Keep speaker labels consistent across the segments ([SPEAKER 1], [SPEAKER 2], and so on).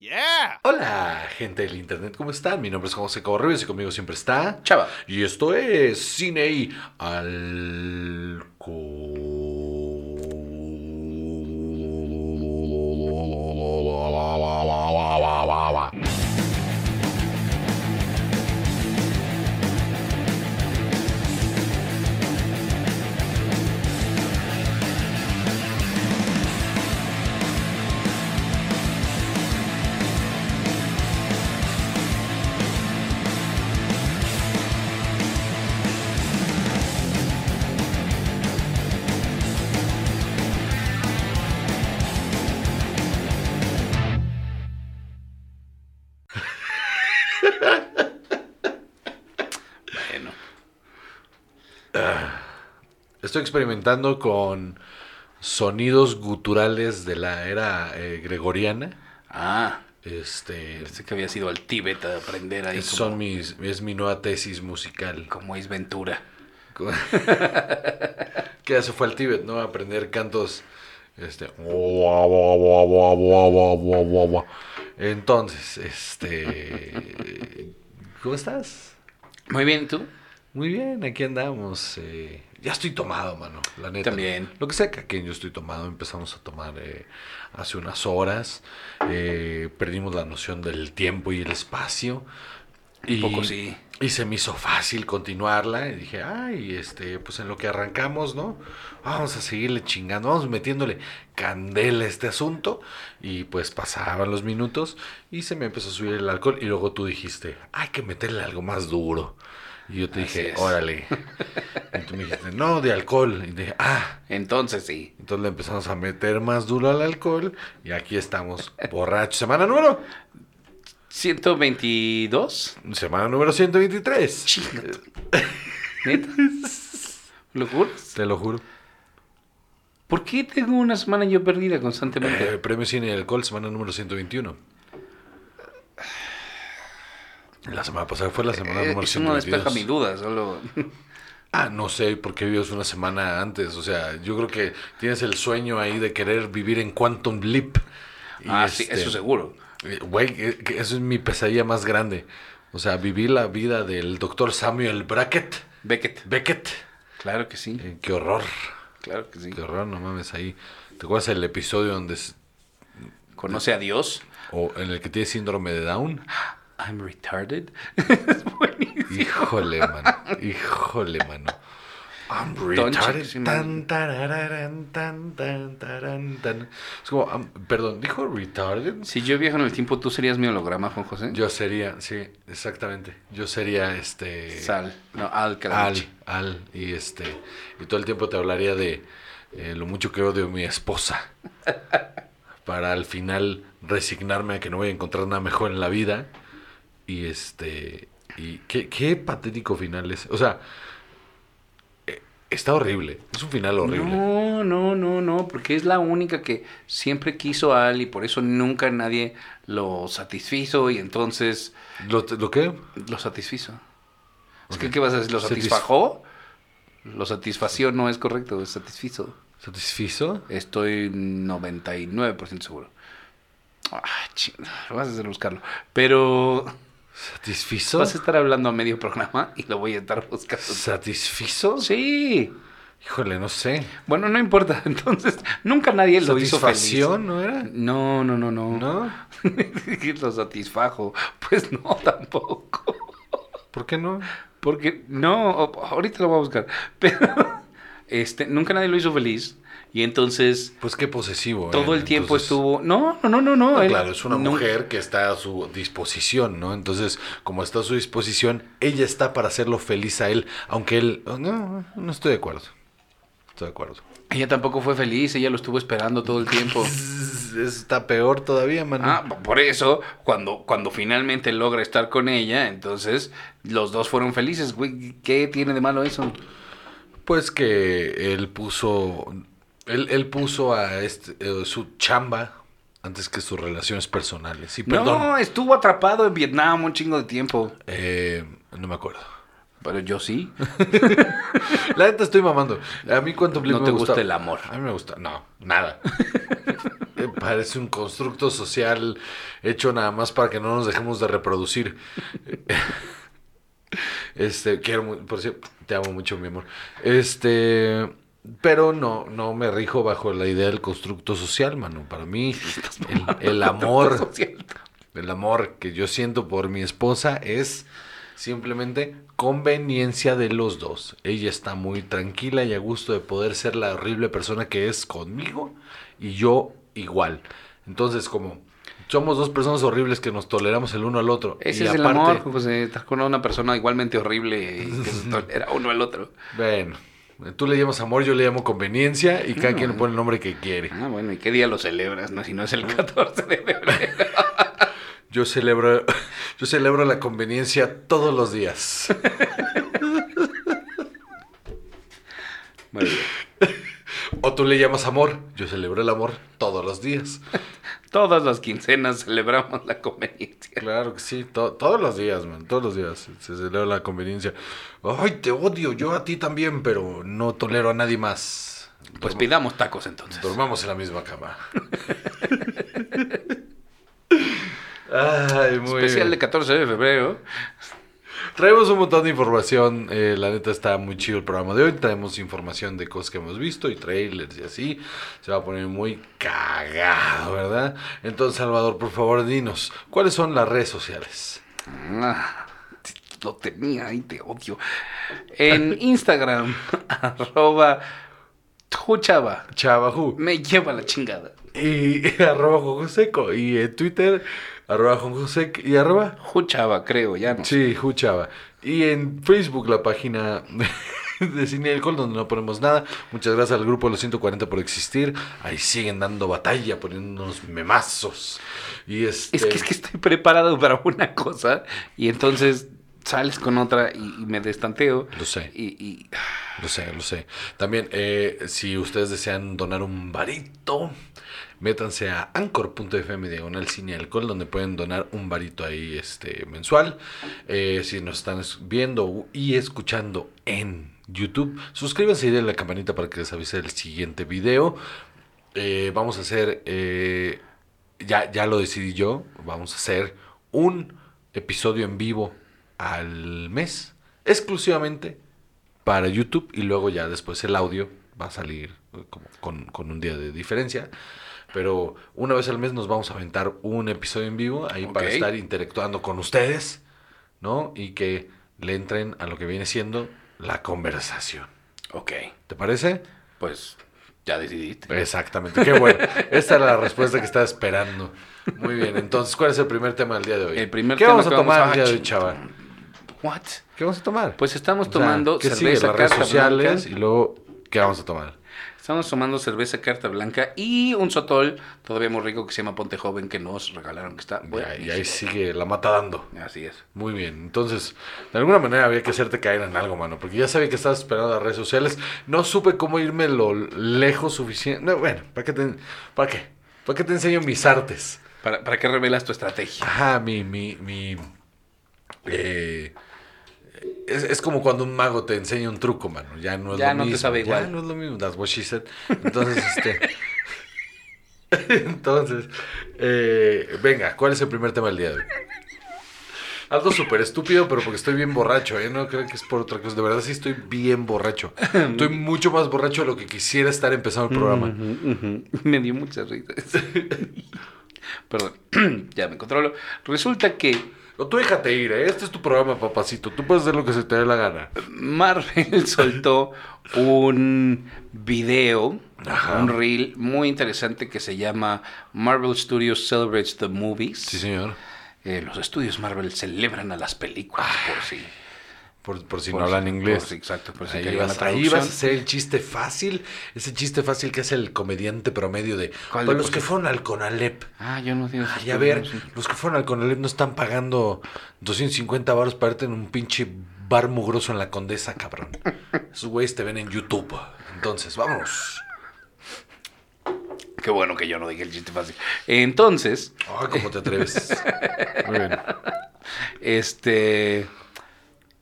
[SPEAKER 1] Yeah.
[SPEAKER 2] Hola, gente del internet, ¿cómo están? Mi nombre es José Correos y conmigo siempre está
[SPEAKER 3] Chava.
[SPEAKER 2] Y esto es Cine y Alcohol. Experimentando con sonidos guturales de la era eh, gregoriana.
[SPEAKER 3] Ah,
[SPEAKER 2] Este,
[SPEAKER 3] pensé que había sido al Tíbet a aprender ahí como,
[SPEAKER 2] son mis, es mi nueva tesis musical.
[SPEAKER 3] como es Ventura.
[SPEAKER 2] que ya se fue al Tíbet, ¿no? A aprender cantos. Este. Entonces, este. ¿Cómo estás?
[SPEAKER 3] Muy bien, ¿y ¿tú?
[SPEAKER 2] Muy bien, aquí andamos. eh, ya estoy tomado, mano, la neta.
[SPEAKER 3] También.
[SPEAKER 2] Lo que sea que yo estoy tomado, empezamos a tomar eh, hace unas horas. eh, perdimos la noción del tiempo y el espacio.
[SPEAKER 3] Un poco sí.
[SPEAKER 2] Y se me hizo fácil continuarla. Y dije, ay, este, pues en lo que arrancamos, ¿no? Vamos a seguirle chingando, vamos metiéndole candela a este asunto. Y pues pasaban los minutos y se me empezó a subir el alcohol. Y luego tú dijiste, hay que meterle algo más duro. Y yo te
[SPEAKER 3] Así
[SPEAKER 2] dije,
[SPEAKER 3] es.
[SPEAKER 2] órale. y tú me dijiste, no, de alcohol. Y dije, ah.
[SPEAKER 3] Entonces sí.
[SPEAKER 2] Entonces le empezamos a meter más duro al alcohol. Y aquí estamos, borrachos. Semana número.
[SPEAKER 3] 122.
[SPEAKER 2] Semana número 123.
[SPEAKER 3] Chinga. ¿Neta? ¿Lo juro?
[SPEAKER 2] Te lo juro.
[SPEAKER 3] ¿Por qué tengo una semana yo perdida constantemente?
[SPEAKER 2] Eh, Premio Cine y Alcohol, semana número 121. La semana pasada fue la semana
[SPEAKER 3] Eh,
[SPEAKER 2] número
[SPEAKER 3] eso no
[SPEAKER 2] 122.
[SPEAKER 3] despeja mi duda, solo...
[SPEAKER 2] Ah, no sé por qué vives una semana antes. O sea, yo creo que tienes el sueño ahí de querer vivir en Quantum Leap. Y
[SPEAKER 3] ah, sí,
[SPEAKER 2] este,
[SPEAKER 3] eso seguro.
[SPEAKER 2] eh, Güey, que eso es mi pesadilla más grande. O sea, vivir la vida del doctor Samuel Brackett.
[SPEAKER 3] Beckett.
[SPEAKER 2] Beckett.
[SPEAKER 3] Claro que sí.
[SPEAKER 2] Eh, qué horror.
[SPEAKER 3] Claro que sí.
[SPEAKER 2] Qué horror, no mames ahí. ¿Te acuerdas el episodio donde
[SPEAKER 3] ¿Conoce a Dios?
[SPEAKER 2] o en el que tiene síndrome de Down?
[SPEAKER 3] I'm retarded. es buenísimo.
[SPEAKER 2] Híjole, mano. Híjole, mano. I'm retarded. Tan, tarararán, tan, tan, tarán, tan. Es como, um, perdón, ¿dijo retarded?
[SPEAKER 3] Si yo viajo en el tiempo, ¿tú serías mi holograma, Juan José?
[SPEAKER 2] Yo sería, sí, exactamente. Yo sería este.
[SPEAKER 3] Sal. No, Al
[SPEAKER 2] Al, al, y este. Y todo el tiempo te hablaría de eh, lo mucho que odio a mi esposa. Para al final resignarme a que no voy a encontrar nada mejor en la vida. Y este. Y qué, qué patético final es. O sea, eh, está horrible. Es un final horrible.
[SPEAKER 3] No, no, no, no, porque es la única que siempre quiso a Al y por eso nunca nadie lo satisfizo y entonces
[SPEAKER 2] ¿Lo, ¿Lo qué?
[SPEAKER 3] lo satisfizo. Es que, ¿qué vas a decir? ¿Lo
[SPEAKER 2] Satis-
[SPEAKER 3] satisfajó? Lo satisfació no es correcto, es satisfizo.
[SPEAKER 2] ¿Satisfizo?
[SPEAKER 3] Estoy 99% seguro. Ah, chingada, vas a hacer buscarlo. Pero
[SPEAKER 2] ¿Satisfizo?
[SPEAKER 3] vas a estar hablando a medio programa y lo voy a estar buscando.
[SPEAKER 2] ¿Satisfizo?
[SPEAKER 3] Sí.
[SPEAKER 2] Híjole, no sé.
[SPEAKER 3] Bueno, no importa. Entonces, nunca nadie lo hizo feliz.
[SPEAKER 2] ¿Satisfacción no era?
[SPEAKER 3] No, no, no, no.
[SPEAKER 2] ¿No?
[SPEAKER 3] lo satisfajo. Pues no, tampoco.
[SPEAKER 2] ¿Por qué no?
[SPEAKER 3] Porque, no, ahorita lo voy a buscar. Pero, este, nunca nadie lo hizo feliz. Y entonces,
[SPEAKER 2] Pues qué posesivo.
[SPEAKER 3] todo
[SPEAKER 2] ¿eh?
[SPEAKER 3] el tiempo
[SPEAKER 2] Entonces-
[SPEAKER 3] estuvo. No, no, no, no, no.
[SPEAKER 2] No,
[SPEAKER 3] él-
[SPEAKER 2] claro, es una
[SPEAKER 3] no-
[SPEAKER 2] mujer que está a su disposición, ¿no? Entonces, como está a su disposición, ella está para hacerlo feliz a él, aunque él... No, no estoy de acuerdo. Estoy de acuerdo.
[SPEAKER 3] Ella tampoco fue feliz, ella lo estuvo esperando todo el tiempo.
[SPEAKER 2] Está peor todavía, mano.
[SPEAKER 3] Ah, por eso, cuando, cuando finalmente logra estar con ella, entonces los dos fueron felices. Güey, ¿qué tiene de malo eso?
[SPEAKER 2] Pues que él puso... Él, él puso a este, eh, su chamba antes que sus relaciones personales. Y perdón,
[SPEAKER 3] No, estuvo atrapado en Vietnam un chingo de tiempo.
[SPEAKER 2] eh, no me acuerdo.
[SPEAKER 3] Pero yo sí.
[SPEAKER 2] La neta estoy mamando. A mí Quantum Leap
[SPEAKER 3] No
[SPEAKER 2] me
[SPEAKER 3] te
[SPEAKER 2] gusta.
[SPEAKER 3] gusta el amor.
[SPEAKER 2] A mí me gusta. No, nada. eh, parece un constructo social hecho nada más para que no nos dejemos de reproducir. Este, quiero, por cierto, te amo mucho, mi amor. Este, pero no, no me rijo bajo la idea del constructo social, mano. Para mí, el, el amor, el amor que yo siento por mi esposa es simplemente conveniencia de los dos. Ella está muy tranquila y a gusto de poder ser la horrible persona que es conmigo y yo igual. Entonces, como somos dos personas horribles que nos toleramos el uno al otro.
[SPEAKER 3] Ese
[SPEAKER 2] y
[SPEAKER 3] es el
[SPEAKER 2] aparte-
[SPEAKER 3] amor, José. Estar con una persona igualmente horrible y que se tolera uno al otro.
[SPEAKER 2] Bueno, tú le llamas amor, yo le llamo conveniencia y cada quien le pone el nombre que quiere.
[SPEAKER 3] Ah, bueno, ¿y qué día lo celebras? No, si no es el 14 de febrero.
[SPEAKER 2] Yo celebro, yo celebro la conveniencia todos los días.
[SPEAKER 3] Muy bien.
[SPEAKER 2] O tú le llamas amor, yo celebro el amor todos los días.
[SPEAKER 3] Todas las quincenas celebramos la conveniencia.
[SPEAKER 2] Claro que sí, to- todos los días, man, todos los días se- celebra la conveniencia. Ay, te odio, yo a ti también, pero no tolero a nadie más.
[SPEAKER 3] Pues pidamos tacos entonces.
[SPEAKER 2] Dormamos en la misma cama. Ay, muy
[SPEAKER 3] Especial
[SPEAKER 2] bien.
[SPEAKER 3] de 14 de febrero.
[SPEAKER 2] Traemos un montón de información. eh, la neta está muy chido el programa de hoy. Traemos información de cosas que hemos visto y trailers y así. Se va a poner muy cagado, ¿verdad? Entonces, Salvador, por favor, dinos, ¿cuáles son las redes sociales?
[SPEAKER 3] Ah, lo tenía ahí, te odio. En Instagram, arroba Juchaba.
[SPEAKER 2] Chavajú.
[SPEAKER 3] Me lleva la chingada.
[SPEAKER 2] Y arroba Jonjo Seco. Y en Twitter, arroba Jonjo Sec y arroba.
[SPEAKER 3] Juchaba, creo, ya no.
[SPEAKER 2] Sí, Juchava. Y en Facebook, la página de Cine Alcohol, donde no ponemos nada. Muchas gracias al grupo de los 140 por existir. Ahí siguen dando batalla, poniéndonos memazos. Y este...
[SPEAKER 3] Es que, es que estoy preparado para una cosa y entonces sales con otra y, y me destanteo.
[SPEAKER 2] Lo sé.
[SPEAKER 3] Y, y-
[SPEAKER 2] Lo sé, lo sé. También, eh, si ustedes desean donar un varito, métanse a anchor.fm diagonal cine alcohol, donde pueden donar un varito ahí este, mensual. Eh, si nos están es- viendo y escuchando en YouTube, suscríbanse y denle la campanita para que les avise el siguiente video. Eh, vamos a hacer, eh, ya, ya lo decidí yo, vamos a hacer un episodio en vivo al mes, exclusivamente para YouTube y luego ya después el audio va a salir con, con un día de diferencia. Pero una vez al mes nos vamos a aventar un episodio en vivo ahí para estar interactuando con ustedes, ¿no? Y que le entren a lo que viene siendo la conversación.
[SPEAKER 3] ok,
[SPEAKER 2] ¿Te parece?
[SPEAKER 3] pues ya decidiste.
[SPEAKER 2] Exactamente, qué bueno. Esta era la respuesta que estaba esperando. Muy bien, entonces, ¿cuál es el primer tema del día de hoy?
[SPEAKER 3] El primer
[SPEAKER 2] ¿Qué
[SPEAKER 3] tema
[SPEAKER 2] vamos a tomar
[SPEAKER 3] vamos
[SPEAKER 2] el
[SPEAKER 3] a-
[SPEAKER 2] día de hoy, chava?
[SPEAKER 3] What?
[SPEAKER 2] ¿Qué vamos a tomar?
[SPEAKER 3] Pues estamos
[SPEAKER 2] O sea,
[SPEAKER 3] tomando
[SPEAKER 2] ¿qué sigue?
[SPEAKER 3] cerveza
[SPEAKER 2] Las redes sociales y luego, ¿qué vamos a tomar?
[SPEAKER 3] Estamos tomando cerveza carta blanca y un sotol todavía muy rico que se llama Ponte Joven que nos regalaron que está
[SPEAKER 2] Y
[SPEAKER 3] bueno.
[SPEAKER 2] ahí, y ahí sigue la mata dando.
[SPEAKER 3] Así es.
[SPEAKER 2] Muy bien, entonces, de alguna manera había que hacerte caer en algo, mano, porque ya sabía que estabas esperando las redes sociales. No supe cómo irme lo lejos suficiente. No, bueno, ¿para qué te, para qué? ¿Para qué te enseño mis artes?
[SPEAKER 3] ¿Para, para qué revelas tu estrategia?
[SPEAKER 2] Ajá, mi, mi, mi, eh, es, es como cuando un mago te enseña un truco, mano. Ya no es
[SPEAKER 3] Ya
[SPEAKER 2] lo
[SPEAKER 3] no te
[SPEAKER 2] mismo.
[SPEAKER 3] sabe
[SPEAKER 2] Ya
[SPEAKER 3] igual.
[SPEAKER 2] no es lo mismo. That's what she said. Entonces, este. Entonces, eh, venga, ¿cuál es el primer tema del día de hoy? Algo súper estúpido, pero porque estoy bien borracho, ¿eh? No creo que es por otra cosa. De verdad, sí estoy bien borracho. Estoy mucho más borracho de lo que quisiera estar empezando el programa.
[SPEAKER 3] Me dio muchas risas. Perdón, ya me controlo. Resulta que
[SPEAKER 2] O tú déjate ir, ¿eh? Este es tu programa, papacito. Tú puedes hacer lo que se te dé la gana.
[SPEAKER 3] Marvel soltó un video,
[SPEAKER 2] Ajá.
[SPEAKER 3] un reel muy interesante que se llama Marvel Studios Celebrates the Movies.
[SPEAKER 2] Sí, señor.
[SPEAKER 3] Eh, los estudios Marvel celebran a las películas por si.
[SPEAKER 2] Por, por si
[SPEAKER 3] por
[SPEAKER 2] no hablan
[SPEAKER 3] si-
[SPEAKER 2] inglés.
[SPEAKER 3] por si- exacto, por si
[SPEAKER 2] ahí,
[SPEAKER 3] la
[SPEAKER 2] vas, ahí vas a hacer el chiste fácil. Ese chiste fácil que es el comediante promedio de...
[SPEAKER 3] ¿Cuál
[SPEAKER 2] Para
[SPEAKER 3] de
[SPEAKER 2] los que fueron al Conalep.
[SPEAKER 3] Ah, yo no digo.
[SPEAKER 2] Ay, a ver, los que fueron al Conalep no están pagando 250 baros para irte en un pinche bar mugroso en la Condesa, cabrón. Esos güeyes te ven en YouTube. Entonces, vámonos.
[SPEAKER 3] Qué bueno que yo no dije el chiste fácil. Entonces,
[SPEAKER 2] Ay, ¿cómo te atreves? Muy bien.
[SPEAKER 3] este.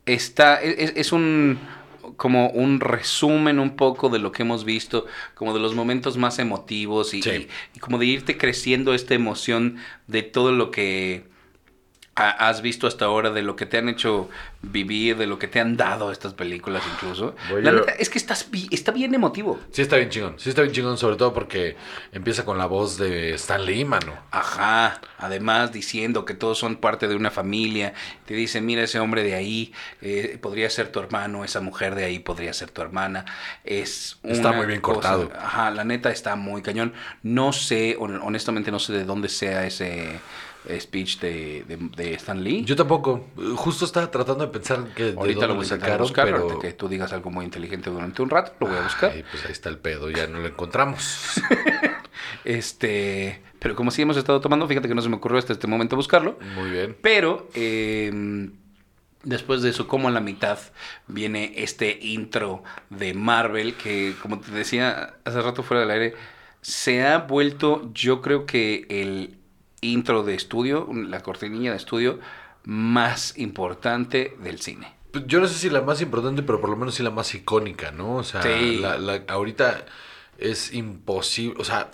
[SPEAKER 3] Está. Es, es un. como un resumen un poco de lo que hemos visto, como de los momentos más emotivos y,
[SPEAKER 2] Sí.
[SPEAKER 3] y- y como de irte creciendo esta emoción de todo lo que has visto hasta ahora, de lo que te han hecho vivir, de lo que te han dado estas películas incluso.
[SPEAKER 2] Voy
[SPEAKER 3] La neta es que estás, bi- está bien emotivo.
[SPEAKER 2] Sí está bien chingón, sí está bien chingón, sobre todo porque empieza con la voz de Stan Lee, mano.
[SPEAKER 3] Ajá, además diciendo que todos son parte de una familia, te dicen, mira ese hombre de ahí, eh, podría ser tu hermano, esa mujer de ahí podría ser tu hermana, es
[SPEAKER 2] Está muy bien
[SPEAKER 3] cosa-
[SPEAKER 2] cortado.
[SPEAKER 3] Ajá, la neta está muy cañón, no sé, hon- honestamente no sé de dónde sea ese speech de, de, de Stan Lee.
[SPEAKER 2] Yo tampoco, justo estaba tratando de pensar que
[SPEAKER 3] Ahorita lo voy a
[SPEAKER 2] sacaron,
[SPEAKER 3] buscar,
[SPEAKER 2] pero...
[SPEAKER 3] ahorita que tú digas algo muy inteligente durante un rato, lo voy a buscar.
[SPEAKER 2] Ay, pues ahí está el pedo, ya no lo encontramos.
[SPEAKER 3] Este, pero como sí hemos estado tomando, fíjate que no se me ocurrió hasta este momento buscarlo.
[SPEAKER 2] Muy bien.
[SPEAKER 3] Pero eh, después de eso, como a la mitad, viene este intro de Marvel que, como te decía hace rato fuera del aire, se ha vuelto, yo creo que el intro de estudio, la cortinilla de estudio más importante del cine.
[SPEAKER 2] Pues Yo no sé si la más importante, pero por lo menos sí la más icónica, ¿no? O sea,
[SPEAKER 3] Sí.
[SPEAKER 2] la- la- ahorita es imposible, o sea,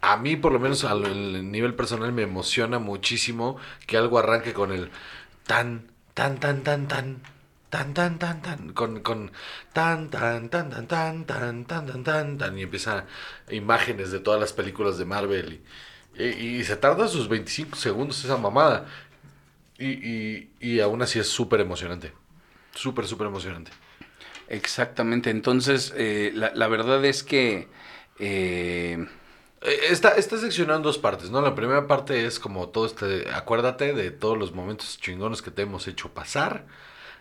[SPEAKER 2] a mí por lo menos al el nivel personal me emociona muchísimo que algo arranque con el tan, tan, tan, tan, tan, tan, tan, tan, tan, con, con tan, tan, tan, tan, tan, tan, tan, tan, tan, tan, y empieza imágenes de todas las películas de Marvel y, y- y se tarda sus 25 segundos esa mamada. Y, y, y aún así es súper emocionante. Súper, súper emocionante.
[SPEAKER 3] Exactamente, entonces eh, la, la verdad es que... eh,
[SPEAKER 2] Eh, Está, está seccionado en dos partes, ¿no? La primera parte es como todo este... Acuérdate de todos los momentos chingones que te hemos hecho pasar.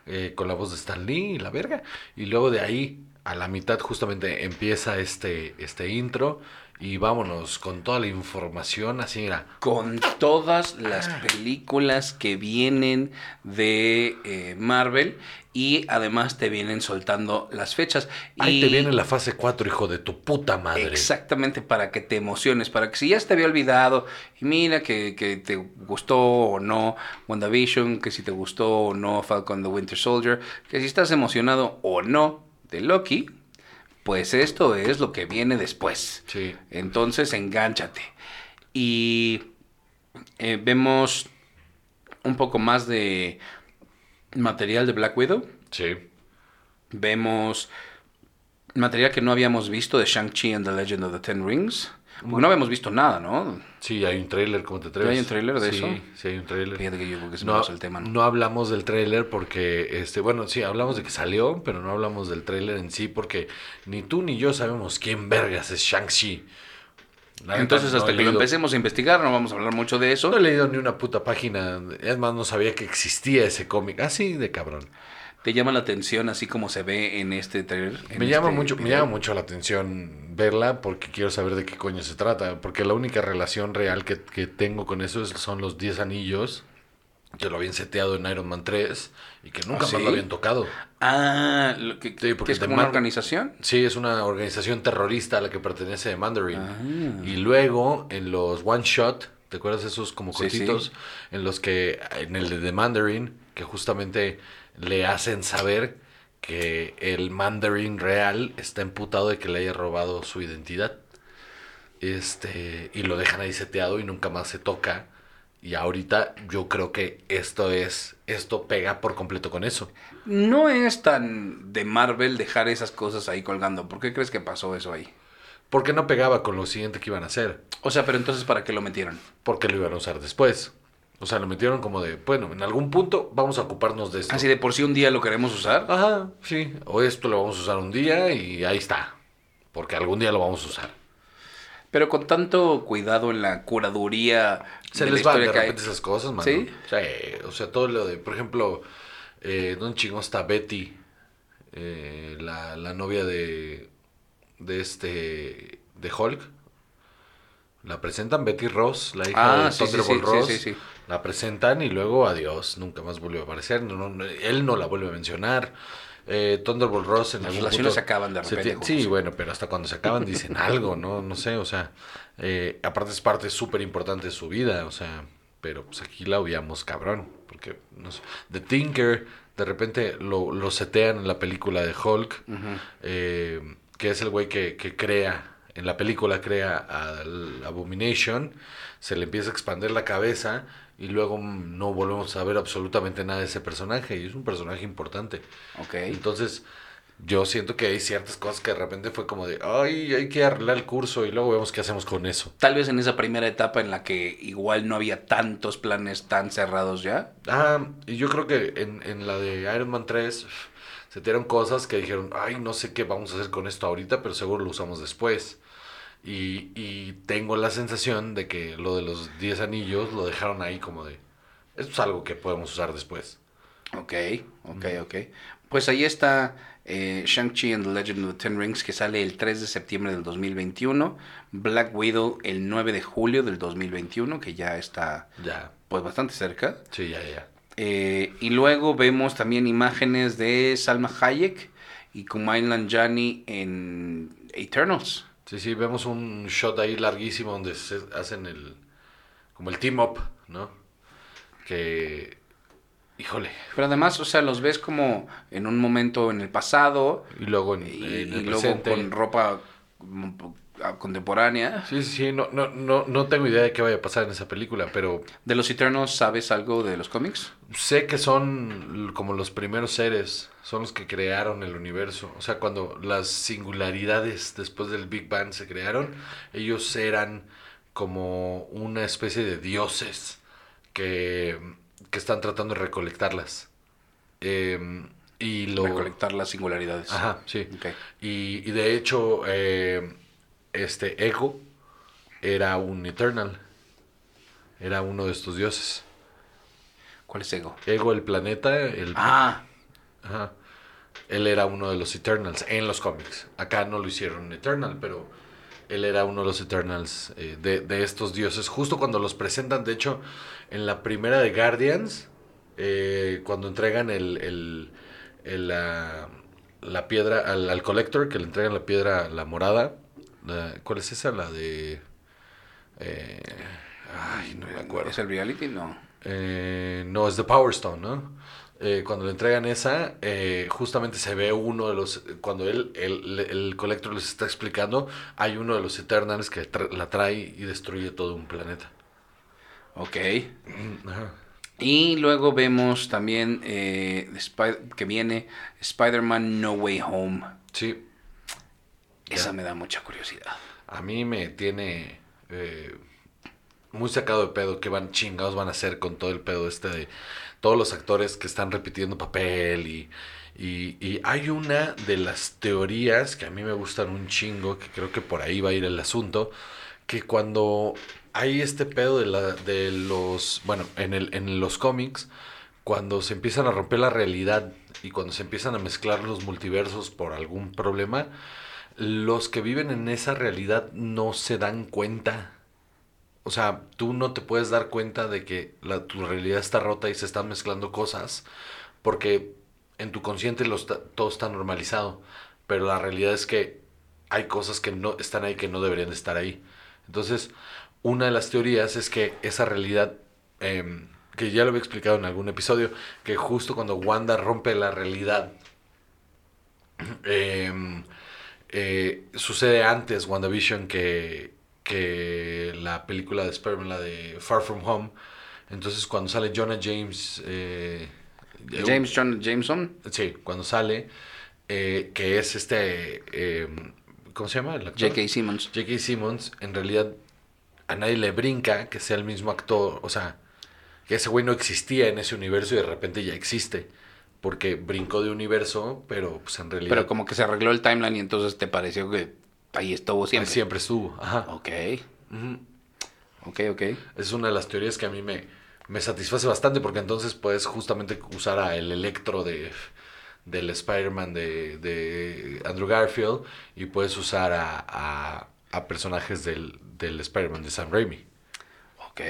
[SPEAKER 2] eh, con la voz de Stan Lee y la verga. Y luego de ahí, a la mitad justamente empieza este, este intro. Y vámonos con toda la información así, mira.
[SPEAKER 3] con todas las películas que vienen de eh, Marvel y además te vienen soltando las fechas.
[SPEAKER 2] Ahí
[SPEAKER 3] y
[SPEAKER 2] te viene la fase 4, hijo de tu puta madre.
[SPEAKER 3] Exactamente, para que te emociones, para que si ya te había olvidado, y mira que, que te gustó o no WandaVision, que si te gustó o no Falcon the Winter Soldier, que si estás emocionado o no de Loki, pues esto es lo que viene después.
[SPEAKER 2] Sí.
[SPEAKER 3] Entonces, engánchate. Y eh, vemos un poco más de material de Black Widow.
[SPEAKER 2] Sí.
[SPEAKER 3] Vemos material que no habíamos visto de Shang-Chi and the Legend of the Ten Rings. Porque no habíamos visto nada, ¿no?
[SPEAKER 2] Sí, hay un tráiler, ¿cómo te atreves?
[SPEAKER 3] ¿Hay un tráiler de
[SPEAKER 2] Sí,
[SPEAKER 3] eso?
[SPEAKER 2] Sí, hay un tráiler.
[SPEAKER 3] Fíjate que yo creo que se me
[SPEAKER 2] No,
[SPEAKER 3] pasó el tema, ¿no?
[SPEAKER 2] no hablamos del tráiler porque, este, bueno, sí, hablamos de que salió, pero no hablamos del tráiler en sí porque ni tú ni yo sabemos quién vergas es Shang-Chi.
[SPEAKER 3] Entonces, hasta que lo empecemos a investigar, no vamos a hablar mucho de eso.
[SPEAKER 2] No he leído ni una puta página. Es más, no sabía que existía ese cómic. Así de cabrón.
[SPEAKER 3] ¿Te llama la atención así como se ve en este trailer? en
[SPEAKER 2] Me llama
[SPEAKER 3] este
[SPEAKER 2] mucho, me llama mucho la atención verla porque quiero saber de qué coño se trata. Porque la única relación real que, que tengo con eso es- son los 10 anillos que lo habían seteado en Iron Man 3 y que nunca
[SPEAKER 3] ¿Ah,
[SPEAKER 2] más lo habían tocado.
[SPEAKER 3] Ah, lo que,
[SPEAKER 2] Sí, porque
[SPEAKER 3] que es como una organización.
[SPEAKER 2] Sí, es una organización terrorista a la que pertenece Mandarin.
[SPEAKER 3] Ah.
[SPEAKER 2] Y luego en los One Shot, ¿te acuerdas esos como
[SPEAKER 3] Sí, sí.
[SPEAKER 2] cortitos? En los que, en el de The Mandarin, que justamente le hacen saber que el Mandarin real está emputado de que le haya robado su identidad. Este, y lo dejan ahí seteado y nunca más se toca. Y ahorita yo creo que esto es, esto pega por completo con eso.
[SPEAKER 3] No es tan de Marvel dejar esas cosas ahí colgando. ¿Por qué crees que pasó eso ahí?
[SPEAKER 2] Porque no pegaba con lo siguiente que iban a hacer.
[SPEAKER 3] O sea, pero entonces, ¿para qué lo metieron?
[SPEAKER 2] porque lo iban a usar después. O sea, lo metieron como de, bueno, en algún punto vamos a ocuparnos de esto.
[SPEAKER 3] Así de por sí un día lo queremos usar.
[SPEAKER 2] Ajá, sí. O esto lo vamos a usar un día y ahí está. Porque algún día lo vamos a usar.
[SPEAKER 3] Pero con tanto cuidado en la curaduría
[SPEAKER 2] Se
[SPEAKER 3] de
[SPEAKER 2] les van de
[SPEAKER 3] que hay.
[SPEAKER 2] repente esas cosas, mano.
[SPEAKER 3] ¿Sí?
[SPEAKER 2] Sí, O sea, todo lo de, por ejemplo, eh, ¿dónde chingón está Betty? Eh, la, la novia de, de este, de Hulk. La presentan Betty Ross, la hija
[SPEAKER 3] Ah,
[SPEAKER 2] de
[SPEAKER 3] sí,
[SPEAKER 2] Thunderbolt Ross.
[SPEAKER 3] sí, sí.
[SPEAKER 2] La presentan y luego adiós, nunca más vuelve a aparecer. No, no, él no la vuelve a mencionar. Eh, Thunderbolt Ross en
[SPEAKER 3] Las relaciones
[SPEAKER 2] punto
[SPEAKER 3] se acaban de repente,
[SPEAKER 2] Sí, bueno, pero hasta cuando se acaban dicen algo, ¿no? No sé, o sea, eh, aparte es parte súper importante de su vida, o sea, pero pues aquí la obviamos cabrón, porque, no sé, The Tinker de repente lo, lo setean en la película de Hulk, eh, que es el güey que, que crea, en la película crea al Abomination, se le empieza a expandir la cabeza y luego no volvemos a ver absolutamente nada de ese personaje y es un personaje importante.
[SPEAKER 3] Ok.
[SPEAKER 2] Entonces, yo siento que hay ciertas cosas que de repente fue como de, ay, hay que arreglar el curso y luego vemos qué hacemos con eso.
[SPEAKER 3] Tal vez en esa primera etapa en la que igual no había tantos planes tan cerrados ya.
[SPEAKER 2] Ah, y yo creo que en, en la de Iron Man 3 se tiraron cosas que dijeron, ay, no sé qué vamos a hacer con esto ahorita, pero seguro lo usamos después. Y, y tengo la sensación de que lo de los 10 anillos lo dejaron ahí como de, esto es algo que podemos usar después.
[SPEAKER 3] Ok, ok, ok. Pues ahí está eh, Shang-Chi and the Legend of the Ten Rings que sale el 3 de septiembre del 2021. Black Widow el 9 de julio del 2021, que ya está
[SPEAKER 2] Ya,
[SPEAKER 3] pues bastante cerca.
[SPEAKER 2] sí, ya, ya.
[SPEAKER 3] Eh, y luego vemos también imágenes de Salma Hayek y Kumail Nanjiani en Eternals.
[SPEAKER 2] Sí, sí, vemos un shot ahí larguísimo donde se hacen el, como el team up, ¿no? Que, híjole,
[SPEAKER 3] Pero además, o sea, los ves como en un momento en el pasado
[SPEAKER 2] y luego en,
[SPEAKER 3] y,
[SPEAKER 2] en
[SPEAKER 3] y
[SPEAKER 2] el
[SPEAKER 3] luego
[SPEAKER 2] presente.
[SPEAKER 3] con ropa contemporánea.
[SPEAKER 2] Sí, sí, sí, no, no, no, no tengo idea de qué vaya a pasar en esa película, pero
[SPEAKER 3] ¿De los Eternals sabes algo de los cómics?
[SPEAKER 2] sé que son como los primeros seres, son los que crearon el universo. O sea, cuando las singularidades después del Big Bang se crearon, ellos eran como una especie de dioses que, que están tratando de recolectarlas. Em, y lo...
[SPEAKER 3] Recolectar las singularidades.
[SPEAKER 2] Ajá, sí.
[SPEAKER 3] Ok.
[SPEAKER 2] Y, y de hecho, eh, este Ego era un Eternal. Era uno de estos dioses.
[SPEAKER 3] ¿Cuál es Ego?
[SPEAKER 2] Ego, el planeta, el,
[SPEAKER 3] Ah,
[SPEAKER 2] ajá, él era uno de los Eternals en los cómics. Acá no lo hicieron Eternal, pero él era uno de los Eternals eh, de, de estos dioses. Justo cuando los presentan, de hecho, en la primera de Guardians, eh, cuando entregan el, el- el, la, la piedra al, al Collector, que le entregan la piedra, la morada. La- ¿Cuál es esa? La de... eh, ay, no me acuerdo.
[SPEAKER 3] ¿Es el reality? No.
[SPEAKER 2] Eh, no, es The Power Stone, ¿no? Eh, cuando le entregan esa, eh, justamente se ve uno de los. Cuando él, el, el Collector les está explicando, hay uno de los Eternals que tra- la trae y destruye todo un planeta.
[SPEAKER 3] Ok.
[SPEAKER 2] Ajá.
[SPEAKER 3] Y luego vemos también eh, que viene Spider-Man No Way Home.
[SPEAKER 2] Sí,
[SPEAKER 3] Esa
[SPEAKER 2] Ya.
[SPEAKER 3] me da mucha curiosidad.
[SPEAKER 2] a mí me tiene eh, muy sacado de pedo qué van chingados van a hacer con todo el pedo este de todos los actores que están repitiendo papel y, y, y hay una de las teorías que a mí me gustan un chingo, que creo que por ahí va a ir el asunto, que cuando hay este pedo de, la, de los, bueno, en, el, en los cómics, cuando se empiezan a romper la realidad y cuando se empiezan a mezclar los multiversos por algún problema, los que viven en esa realidad no se dan cuenta. O sea, tú no te puedes dar cuenta de que la, tu realidad está rota y se están mezclando cosas porque en tu consciente todo está normalizado. Pero la realidad es que hay cosas que no están ahí que no deberían de estar ahí. Entonces, una de las teorías es que esa realidad, em, que ya lo había explicado en algún episodio, que justo cuando Wanda rompe la realidad, em, eh, sucede antes WandaVision que, que la película de Spider-Man, la de Far From Home. Entonces cuando sale Jonah James... eh,
[SPEAKER 3] James John Jameson.
[SPEAKER 2] Sí, cuando sale, eh, que es este... eh, ¿Cómo se llama?
[SPEAKER 3] J.K. Simmons.
[SPEAKER 2] J.K. Simmons, en realidad a nadie le brinca que sea el mismo actor, o sea, que ese güey no existía en ese universo y de repente ya existe, porque brincó de universo, pero pues en realidad
[SPEAKER 3] Pero como que se arregló el timeline y entonces te pareció que ahí estuvo siempre.
[SPEAKER 2] siempre estuvo. Ajá.
[SPEAKER 3] Ok,
[SPEAKER 2] Ujú.
[SPEAKER 3] ok, ok.
[SPEAKER 2] Es una de las teorías que a mí me, me satisface bastante porque entonces puedes justamente usar a el electro de del Spider-Man de, de Andrew Garfield y puedes usar a, a, a personajes del, del Spider-Man de Sam Raimi.
[SPEAKER 3] Ok.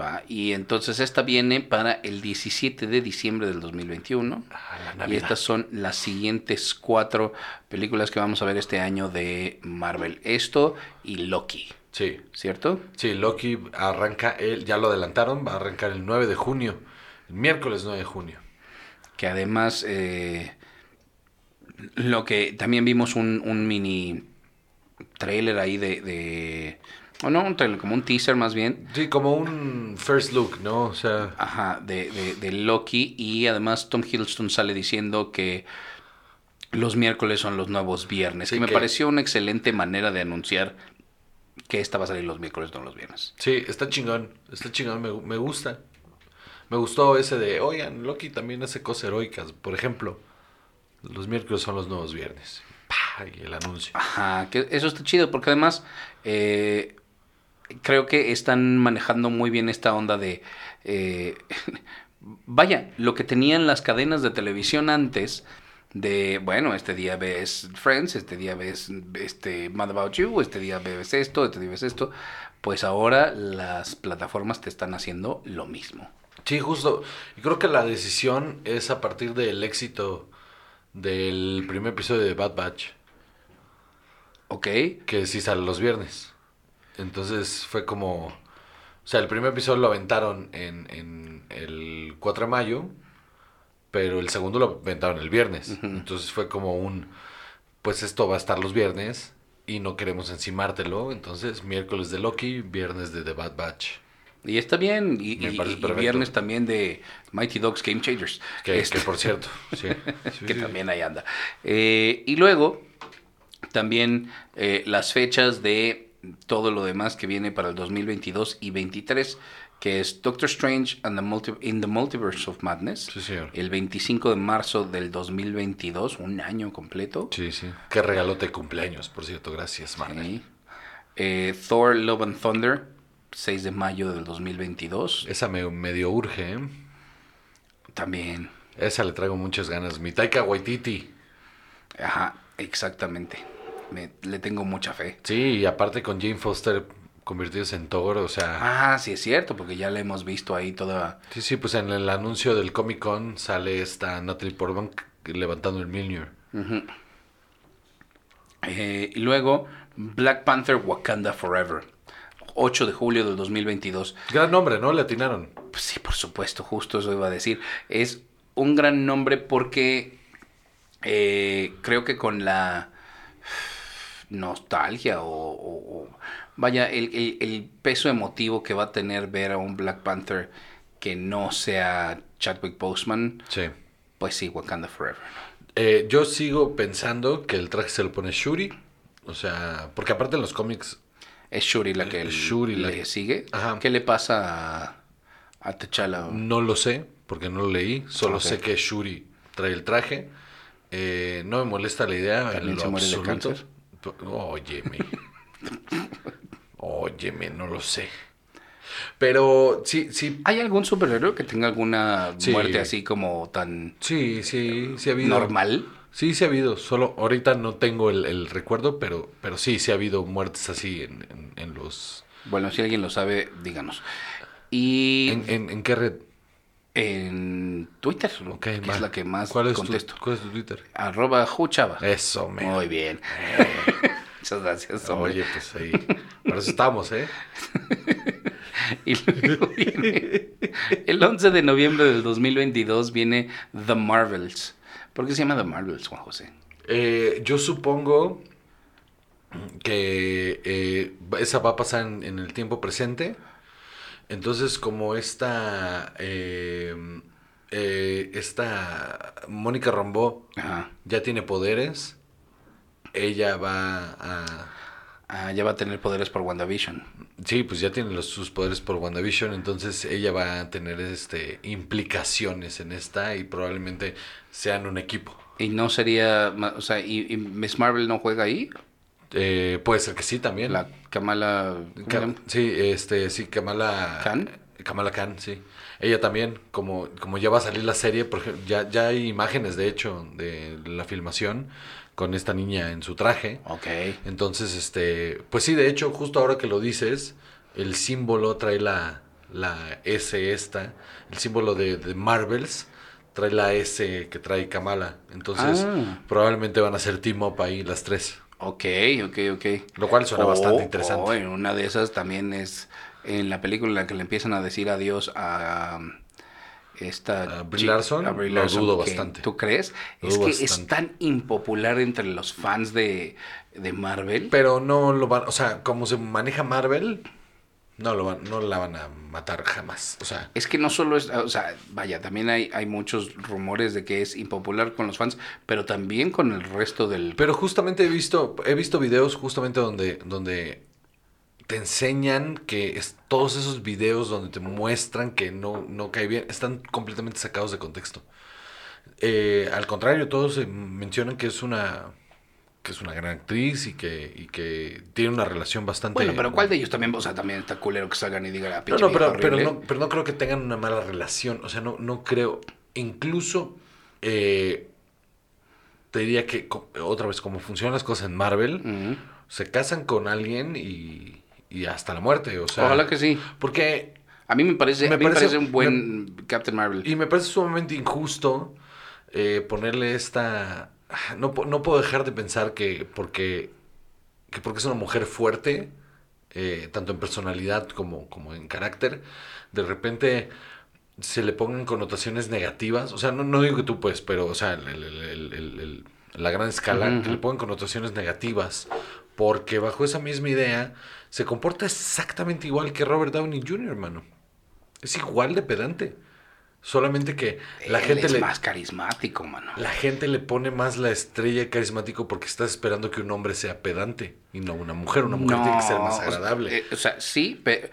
[SPEAKER 3] Va, Y entonces esta viene para el 17 de diciembre del 2021.
[SPEAKER 2] Ah,
[SPEAKER 3] Y estas son las siguientes cuatro películas que vamos a ver este año de Marvel. Esto y Loki,
[SPEAKER 2] Sí,
[SPEAKER 3] ¿cierto?
[SPEAKER 2] sí, Loki arranca, el, ya lo adelantaron, va a arrancar el 9 de junio, el miércoles 9 de junio.
[SPEAKER 3] que además eh, lo que también vimos un, un mini trailer ahí de, de o no un trailer, como un teaser más bien.
[SPEAKER 2] Sí, como un first look, ¿no? O sea,
[SPEAKER 3] Ajá, de, de, de Loki y además Tom Hiddleston sale diciendo que los miércoles son los nuevos viernes,
[SPEAKER 2] Sí,
[SPEAKER 3] que me
[SPEAKER 2] que-
[SPEAKER 3] pareció una excelente manera de anunciar que esta va a salir los miércoles, no los viernes.
[SPEAKER 2] sí, está chingón, está chingón, me, me gusta. Me gustó ese de, oigan, Loki también hace cosas heroicas. Por ejemplo, los miércoles son los nuevos viernes. ¡Pah! Y el anuncio.
[SPEAKER 3] Ajá, que eso está chido porque además eh, creo que están manejando muy bien esta onda de... eh, vaya, lo que tenían las cadenas de televisión antes de, bueno, este día ves Friends, este día ves este Mad About You, este día ves esto, este día ves esto, pues ahora las plataformas te están haciendo lo mismo.
[SPEAKER 2] Sí, justo. Y creo que la decisión es a partir del éxito del primer episodio de Bad Batch,
[SPEAKER 3] ¿Ok?
[SPEAKER 2] que sí sale los viernes. Entonces fue como... O sea, el primer episodio lo aventaron en, en el 4 de mayo, pero el segundo lo aventaron el viernes. Entonces fue como un... Pues esto va a estar los viernes y no queremos encimártelo. Entonces miércoles de Loki, viernes de The Bad Batch.
[SPEAKER 3] Y está bien, y, viernes también de Mighty Dogs Game Changers.
[SPEAKER 2] Que,
[SPEAKER 3] Este-
[SPEAKER 2] que por cierto, sí. Sí,
[SPEAKER 3] que
[SPEAKER 2] sí.
[SPEAKER 3] también ahí anda. Eh, y luego, también eh, las fechas de todo lo demás que viene para el 2022 y 23, que es Doctor Strange and the Multi- in the Multiverse of Madness.
[SPEAKER 2] Sí, señor.
[SPEAKER 3] El 25 de marzo del 2022, un año completo.
[SPEAKER 2] Sí, sí. Qué regalote de cumpleaños, por cierto. Gracias, Marvel.
[SPEAKER 3] Sí. Eh, Thor Love and Thunder, 6 de mayo del 2022.
[SPEAKER 2] Esa me medio urge, ¿eh?
[SPEAKER 3] También.
[SPEAKER 2] Esa le traigo muchas ganas. Mi Taika Waititi.
[SPEAKER 3] Ajá, exactamente. Me- le tengo mucha fe.
[SPEAKER 2] Sí, y aparte con Jane Foster convirtiéndose en Thor, o sea...
[SPEAKER 3] Ah, sí es cierto, porque ya la hemos visto ahí toda...
[SPEAKER 2] Sí, sí, pues en el anuncio del Comic Con sale esta Natalie Portman levantando el Mjolnir.
[SPEAKER 3] Eh, y luego Black Panther Wakanda Forever, 8 de julio del 2022.
[SPEAKER 2] Gran nombre, ¿no? Le atinaron.
[SPEAKER 3] Pues sí, por supuesto, justo eso iba a decir. Es un gran nombre porque eh, creo que con la nostalgia o, o- o- vaya, el, el- el peso emotivo que va a tener ver a un Black Panther que no sea Chadwick Boseman,
[SPEAKER 2] Sí.
[SPEAKER 3] pues sí, Wakanda Forever.
[SPEAKER 2] Eh, yo sigo pensando que el traje se lo pone Shuri. O sea, porque aparte en los cómics
[SPEAKER 3] Es Shuri la que
[SPEAKER 2] Eh,
[SPEAKER 3] el-
[SPEAKER 2] Shuri
[SPEAKER 3] le
[SPEAKER 2] que-
[SPEAKER 3] sigue.
[SPEAKER 2] Ajá.
[SPEAKER 3] ¿Qué le pasa a, a T'Challa?
[SPEAKER 2] No lo sé, porque no lo leí. Solo sé que Shuri trae el traje. Eh, no me molesta la idea.
[SPEAKER 3] ¿También
[SPEAKER 2] en lo
[SPEAKER 3] se muere de
[SPEAKER 2] absoluto.
[SPEAKER 3] cáncer?
[SPEAKER 2] Óyeme. Óyeme, no lo sé. Pero sí, sí.
[SPEAKER 3] ¿Hay algún superhéroe que tenga alguna
[SPEAKER 2] Sí.
[SPEAKER 3] muerte así como tan
[SPEAKER 2] Sí, sí, sí ha habido.
[SPEAKER 3] normal?
[SPEAKER 2] Sí, sí ha habido. Solo ahorita no tengo el, el recuerdo, pero, pero sí, sí ha habido muertes así en, en- en los.
[SPEAKER 3] Bueno, si alguien lo sabe, díganos. Y
[SPEAKER 2] ¿En, en, en qué red?
[SPEAKER 3] En Twitter,
[SPEAKER 2] Ok,
[SPEAKER 3] que es la que más
[SPEAKER 2] ¿Cuál es
[SPEAKER 3] contesto.
[SPEAKER 2] Tu, ¿Cuál es tu Twitter?
[SPEAKER 3] Arroba Juchava.
[SPEAKER 2] Eso, me.
[SPEAKER 3] Muy bien. Muchas gracias, hombre.
[SPEAKER 2] Oye, pues ahí. Para eso estamos, ¿eh?
[SPEAKER 3] Y luego viene, el 11 de noviembre del 2022 viene The Marvels. ¿Por qué se llama The Marvels, Juan José?
[SPEAKER 2] Eh, yo supongo que eh, esa va a pasar en, en el tiempo presente. Entonces, como esta, eh, eh, esta Mónica Rambeau
[SPEAKER 3] Ajá.
[SPEAKER 2] ya tiene poderes, ella va a...
[SPEAKER 3] Ah, ya va a tener poderes por WandaVision.
[SPEAKER 2] Sí, pues ya tiene los, sus poderes por WandaVision, entonces ella va a tener este implicaciones en esta y probablemente sean un equipo.
[SPEAKER 3] Y no sería, o sea, ¿y, y Miss Marvel no juega ahí?
[SPEAKER 2] Eh, puede ser que sí también.
[SPEAKER 3] La Kamala... ¿cómo se
[SPEAKER 2] Ka- sí, este, sí, Kamala
[SPEAKER 3] ¿Khan?
[SPEAKER 2] Kamala Khan, sí. Ella también, como, como ya va a salir la serie, por ejemplo, ya, ya hay imágenes, de hecho, de la filmación con esta niña en su traje.
[SPEAKER 3] Ok.
[SPEAKER 2] Entonces, este, pues sí, de hecho, justo ahora que lo dices, el símbolo trae la, la S esta, el símbolo de, de Marvels trae la S que trae Kamala. Entonces,
[SPEAKER 3] Ah.
[SPEAKER 2] probablemente van a ser team up ahí las tres.
[SPEAKER 3] Ok, ok, ok.
[SPEAKER 2] Lo cual suena bastante interesante.
[SPEAKER 3] en una de esas también es en la película en la que le empiezan a decir adiós a... esta
[SPEAKER 2] ¿A Brie Larson?
[SPEAKER 3] a Brie
[SPEAKER 2] Lo
[SPEAKER 3] Larson,
[SPEAKER 2] dudo
[SPEAKER 3] que-
[SPEAKER 2] bastante.
[SPEAKER 3] ¿Tú crees?
[SPEAKER 2] Lo
[SPEAKER 3] es
[SPEAKER 2] dudo
[SPEAKER 3] que es tan impopular entre los fans de, de Marvel.
[SPEAKER 2] Pero no lo van, o sea, como se maneja Marvel, no lo van, no la van a matar jamás. O sea,
[SPEAKER 3] Es que no solo es, o sea, vaya, también hay, hay muchos rumores de que es impopular con los fans, pero también con el resto del...
[SPEAKER 2] pero justamente he visto, he visto videos justamente donde, donde te enseñan que es- todos esos videos donde te muestran que no, no cae bien, están completamente sacados de contexto. Eh, al contrario, todos mencionan que es una que es una gran actriz y que, y que tiene una relación bastante
[SPEAKER 3] Bueno, pero ¿cuál de ellos también? O sea, también está culero que salgan y digan, ah,
[SPEAKER 2] No,
[SPEAKER 3] pinche
[SPEAKER 2] no, pero,
[SPEAKER 3] vieja
[SPEAKER 2] pero
[SPEAKER 3] horrible".
[SPEAKER 2] no, pero no creo que tengan una mala relación. O sea, no, no creo. Incluso, eh, te diría que, otra vez, como funcionan las cosas en Marvel, se casan con alguien y, y hasta la muerte. O sea,
[SPEAKER 3] Ojalá que sí.
[SPEAKER 2] Porque,
[SPEAKER 3] A mí me parece,
[SPEAKER 2] Me
[SPEAKER 3] a mí me
[SPEAKER 2] parece-
[SPEAKER 3] parece un buen Captain Marvel.
[SPEAKER 2] y me parece sumamente injusto eh, ponerle esta... No, po- no puedo dejar de pensar que porque, que porque es una mujer fuerte, eh, tanto en personalidad como, como en carácter, de repente se le pongan connotaciones negativas. O sea, no, no digo que tú pues, pero, o sea, el- el- el- el- el- la gran escala, que le pongan connotaciones negativas, porque bajo esa misma idea se comporta exactamente igual que Robert Downey Jr., hermano. Es igual de pedante. Solamente que la
[SPEAKER 3] Él
[SPEAKER 2] gente
[SPEAKER 3] es
[SPEAKER 2] le...
[SPEAKER 3] más carismático, mano.
[SPEAKER 2] La gente le pone más la estrella carismático porque está esperando que un hombre sea pedante y no una mujer. Una mujer tiene que ser más agradable.
[SPEAKER 3] eh, O sea, sí, pe-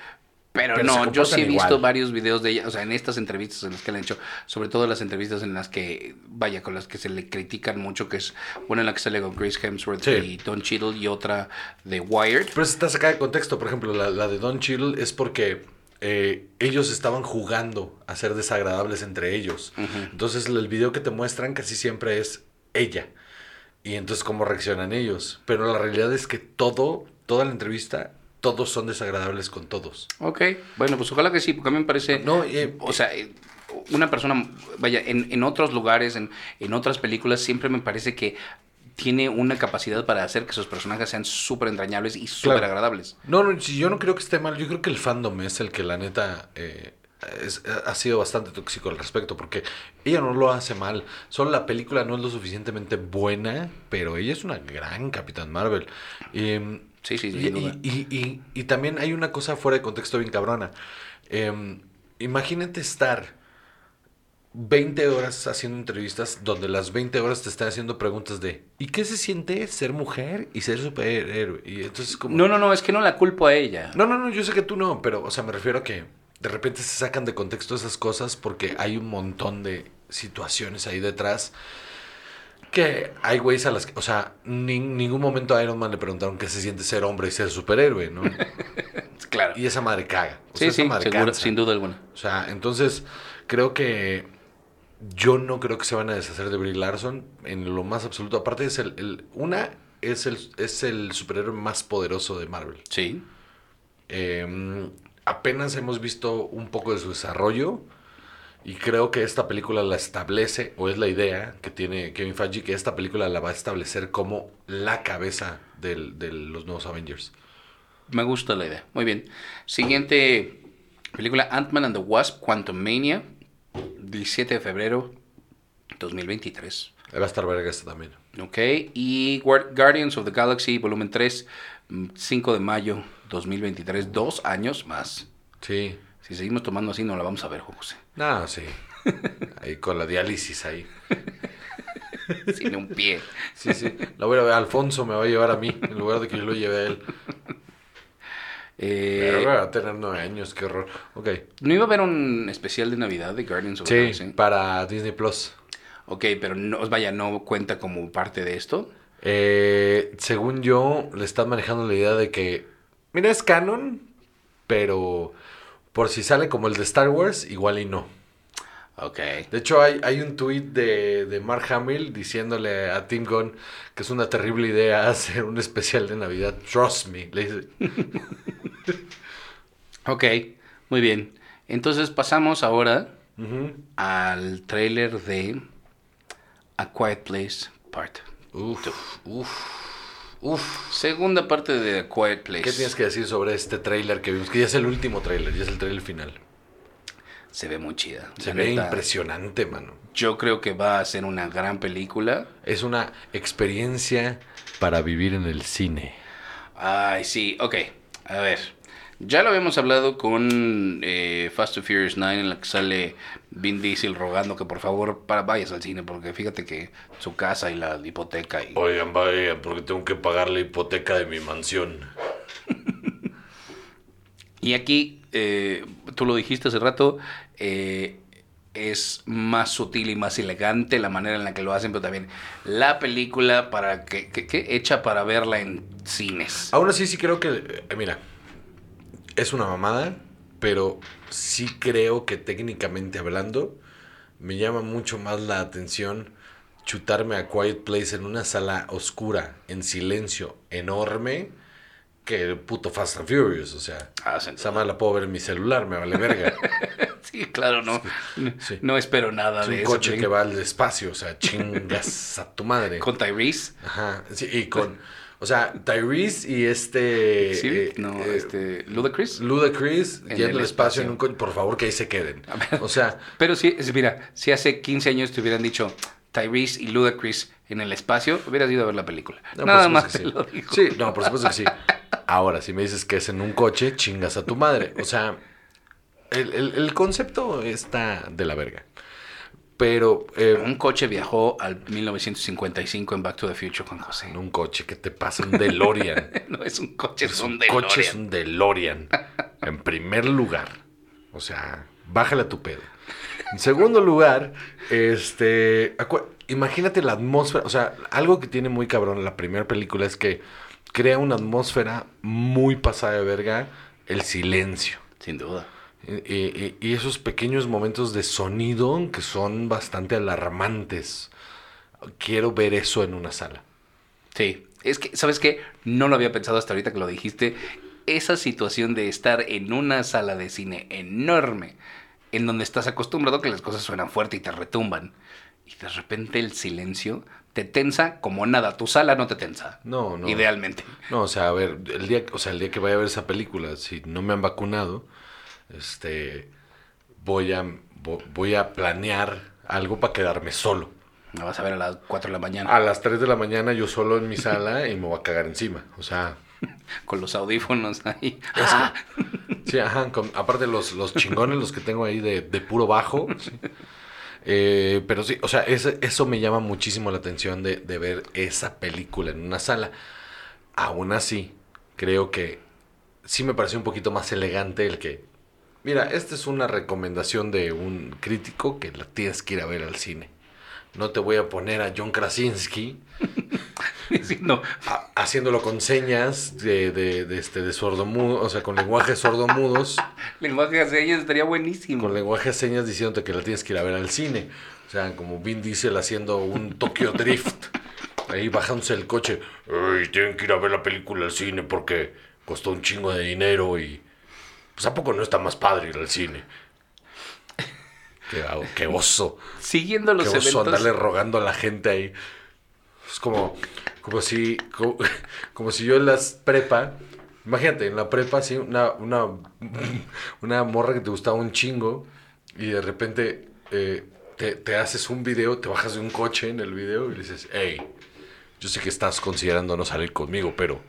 [SPEAKER 3] pero, no, yo sí he visto varios videos de ella, o sea, en estas entrevistas en las que le han hecho, sobre todo las entrevistas en las que, vaya, con las que se le critican mucho, que es una en la que sale con Grace Hemsworth
[SPEAKER 2] Sí.
[SPEAKER 3] y Don Cheadle y otra de Wired.
[SPEAKER 2] Pero está sacada de contexto. Por ejemplo, la, la de Don Cheadle es porque eh, ellos estaban jugando a ser desagradables entre ellos. Entonces, el video que te muestran casi siempre es ella. Y entonces, ¿cómo reaccionan ellos? Pero la realidad es que todo, toda la entrevista, todos son desagradables con todos.
[SPEAKER 3] Ok, bueno, pues ojalá que sí, porque a mí me parece,
[SPEAKER 2] No, eh,
[SPEAKER 3] o sea, eh, una persona, vaya, en, en otros lugares, en, en otras películas, siempre me parece que tiene una capacidad para hacer que sus personajes sean súper entrañables y súper
[SPEAKER 2] Claro.
[SPEAKER 3] agradables.
[SPEAKER 2] No, no, si yo no creo que esté mal, yo creo que el fandom es el que la neta eh, es- ha sido bastante tóxico al respecto, porque ella no lo hace mal, solo la película no es lo suficientemente buena, pero ella es una gran Capitán Marvel. Em,
[SPEAKER 3] Sí, sí,
[SPEAKER 2] y- y- y- y también hay una cosa fuera de contexto bien cabrona. Em, imagínate estar 20 horas haciendo entrevistas donde las 20 horas te están haciendo preguntas de ¿y qué se siente ser mujer y ser superhéroe? Y entonces como...
[SPEAKER 3] No, no, no, es que no la culpo a ella.
[SPEAKER 2] No, no, no, yo sé que tú no, pero, o sea, me refiero a que de repente se sacan de contexto esas cosas porque hay un montón de situaciones ahí detrás que hay güeyes a las que, o sea, ni- ningún momento a Iron Man le preguntaron qué se siente ser hombre y ser superhéroe, ¿no?
[SPEAKER 3] Claro.
[SPEAKER 2] Y esa madre caga. O sea,
[SPEAKER 3] Sí,
[SPEAKER 2] esa
[SPEAKER 3] sí,
[SPEAKER 2] madre
[SPEAKER 3] seguro, sin duda alguna.
[SPEAKER 2] O sea, entonces creo que yo no creo que se van a deshacer de Brie Larson en lo más absoluto. Aparte es el, el- una es el es el superhéroe más poderoso de Marvel.
[SPEAKER 3] Sí.
[SPEAKER 2] Eh, apenas hemos visto un poco de su desarrollo y creo que esta película la establece, o es la idea que tiene Kevin Feige, que esta película la va a establecer como la cabeza del- de los nuevos Avengers.
[SPEAKER 3] Me gusta la idea. Muy bien. Siguiente película, Ant-Man and the Wasp, Quantumania, 17 de febrero 2023.
[SPEAKER 2] Ahí va a estar verga esta también.
[SPEAKER 3] Ok. Y Guar- Guardians of the Galaxy, volumen 3, mm, 5 de mayo 2023. Dos años más.
[SPEAKER 2] Sí.
[SPEAKER 3] Si seguimos tomando así, no la vamos a ver, Juan José.
[SPEAKER 2] No, sí. Ahí con la diálisis ahí.
[SPEAKER 3] Sin un pie.
[SPEAKER 2] Sí, sí. La voy a ver. Alfonso me va a llevar a mí en lugar de que yo lo lleve a él.
[SPEAKER 3] Eh,
[SPEAKER 2] Pero va a tener nueve años, qué horror. Ok.
[SPEAKER 3] ¿No iba a haber un especial de Navidad de Guardians of the
[SPEAKER 2] Sí,
[SPEAKER 3] Galaxy?
[SPEAKER 2] para Disney Plus.
[SPEAKER 3] Ok, pero no, vaya, no cuenta como parte de esto.
[SPEAKER 2] Eh, según yo, le están manejando la idea de que, mira, es canon, pero por si sale como el de Star Wars, igual y no.
[SPEAKER 3] Ok.
[SPEAKER 2] De hecho, hay, hay un tweet de, de Mark Hamill diciéndole a Tim Gunn que es una terrible idea hacer un especial de Navidad. Trust me. Le dice,
[SPEAKER 3] Ok, muy bien. Entonces pasamos ahora al tráiler de A Quiet Place Part.
[SPEAKER 2] Uf, uf, uf.
[SPEAKER 3] Segunda parte de A Quiet Place.
[SPEAKER 2] ¿Qué tienes que decir sobre este tráiler que vimos? Que ya es el último tráiler, ya es el tráiler final.
[SPEAKER 3] Se ve muy chida.
[SPEAKER 2] Se ve
[SPEAKER 3] neta,
[SPEAKER 2] impresionante, mano.
[SPEAKER 3] Yo creo que va a ser una gran película.
[SPEAKER 2] Es una experiencia para vivir en el cine.
[SPEAKER 3] Ay, sí, ok. A ver. Ya lo habíamos hablado con eh, Fast and Furious 9 en la que sale Vin Diesel rogando que por favor para, vayas al cine porque fíjate que su casa y la hipoteca y...
[SPEAKER 2] Oigan, vayan, porque tengo que pagar la hipoteca de mi mansión.
[SPEAKER 3] Y aquí, eh, tú lo dijiste hace rato, eh, es más sutil y más elegante la manera en la que lo hacen, pero también la película para que, que- hecha para verla en cines.
[SPEAKER 2] Aún así, sí creo que. eh, mira, es una mamada, pero sí creo que técnicamente hablando, me llama mucho más la atención chutarme a Quiet Place en una sala oscura, en silencio, enorme, que el puto Fast and Furious. O sea,
[SPEAKER 3] Ah,
[SPEAKER 2] esa madre la puedo ver en mi celular, me vale verga.
[SPEAKER 3] Sí, claro, no, no-
[SPEAKER 2] sí.
[SPEAKER 3] no espero nada
[SPEAKER 2] Es
[SPEAKER 3] de
[SPEAKER 2] un
[SPEAKER 3] esa
[SPEAKER 2] coche que va al espacio, o sea, chingas a tu madre.
[SPEAKER 3] Con Tyrese.
[SPEAKER 2] Ajá, sí, y con. O sea, Tyrese y este.
[SPEAKER 3] Sí,
[SPEAKER 2] eh,
[SPEAKER 3] no,
[SPEAKER 2] eh,
[SPEAKER 3] este, Ludacris.
[SPEAKER 2] Ludacris
[SPEAKER 3] En
[SPEAKER 2] yendo
[SPEAKER 3] el
[SPEAKER 2] al espacio en un coche. Por favor, que ahí se queden. O sea,
[SPEAKER 3] Pero sí, mira, si hace 15 años te hubieran dicho Tyrese y Ludacris en el espacio, hubieras ido a ver la película.
[SPEAKER 2] no,
[SPEAKER 3] Nada más
[SPEAKER 2] que
[SPEAKER 3] te
[SPEAKER 2] sí.
[SPEAKER 3] lo digo.
[SPEAKER 2] Sí, no, por supuesto que sí. Ahora, si me dices que es en un coche, chingas a tu madre. O sea, el, el- el concepto está de la verga. Pero eh,
[SPEAKER 3] Un coche viajó al 1955 en Back to the Future, Juan José.
[SPEAKER 2] en un coche que te pasa un DeLorean.
[SPEAKER 3] No es un coche, es,
[SPEAKER 2] Es
[SPEAKER 3] un
[SPEAKER 2] un coche, es
[SPEAKER 3] DeLorean.
[SPEAKER 2] un DeLorean. En primer lugar. O sea, bájale a tu pedo. En segundo lugar, este. Imagínate la atmósfera. O sea, algo que tiene muy cabrón la primera película es que crea una atmósfera muy pasada de verga. El silencio.
[SPEAKER 3] Sin duda.
[SPEAKER 2] Y, y- y esos pequeños momentos de sonido que son bastante alarmantes. Quiero ver eso en una sala.
[SPEAKER 3] Sí. Es que, ¿sabes qué? No lo había pensado hasta ahorita que lo dijiste. Esa situación de estar en una sala de cine enorme, en donde estás acostumbrado a que las cosas suenan fuerte y te retumban, y de repente el silencio te tensa como nada. Tu sala no te tensa.
[SPEAKER 2] No, no.
[SPEAKER 3] Idealmente.
[SPEAKER 2] No, o sea, a ver, el día, o sea, el día que vaya a ver esa película, si no me han vacunado, este, voy a, vo- voy a planear algo para quedarme solo.
[SPEAKER 3] La vas a ver a las 4 de la mañana
[SPEAKER 2] A las 3 de la mañana yo solo en mi sala y me voy a cagar encima. O sea,
[SPEAKER 3] con los audífonos ahí. Ah,
[SPEAKER 2] sí, ajá, con- aparte los, los chingones, los que tengo ahí de, de puro bajo. sí. Eh, pero sí, o sea, eso me llama muchísimo la atención de, de ver esa película en una sala. Aún así, creo que sí me pareció un poquito más elegante el que... Mira, esta es una recomendación de un crítico que la tienes que ir a ver al cine. No te voy a poner a John Krasinski a- haciéndolo con señas de, de, de este, de sordomudo, o sea, con lenguajes sordomudos,
[SPEAKER 3] Lenguaje de señas estaría buenísimo.
[SPEAKER 2] con lenguaje de señas diciéndote que la tienes que ir a ver al cine. O sea, como Vin Diesel haciendo un Tokyo Drift. Ahí bajándose el coche. Ay, tienen que ir a ver la película al cine porque costó un chingo de dinero y... Pues ¿a poco no está más padre ir al cine? Qué, qué oso.
[SPEAKER 3] Siguiendo los
[SPEAKER 2] Qué oso
[SPEAKER 3] eventos.
[SPEAKER 2] andarle rogando a la gente ahí. Es como, como si, como, como si yo en las prepa, imagínate, en la prepa, sí, una, una, una morra que te gustaba un chingo y de repente eh, te, te haces un video, te bajas de un coche en el video y le dices, hey, yo sé que estás considerando no salir conmigo, pero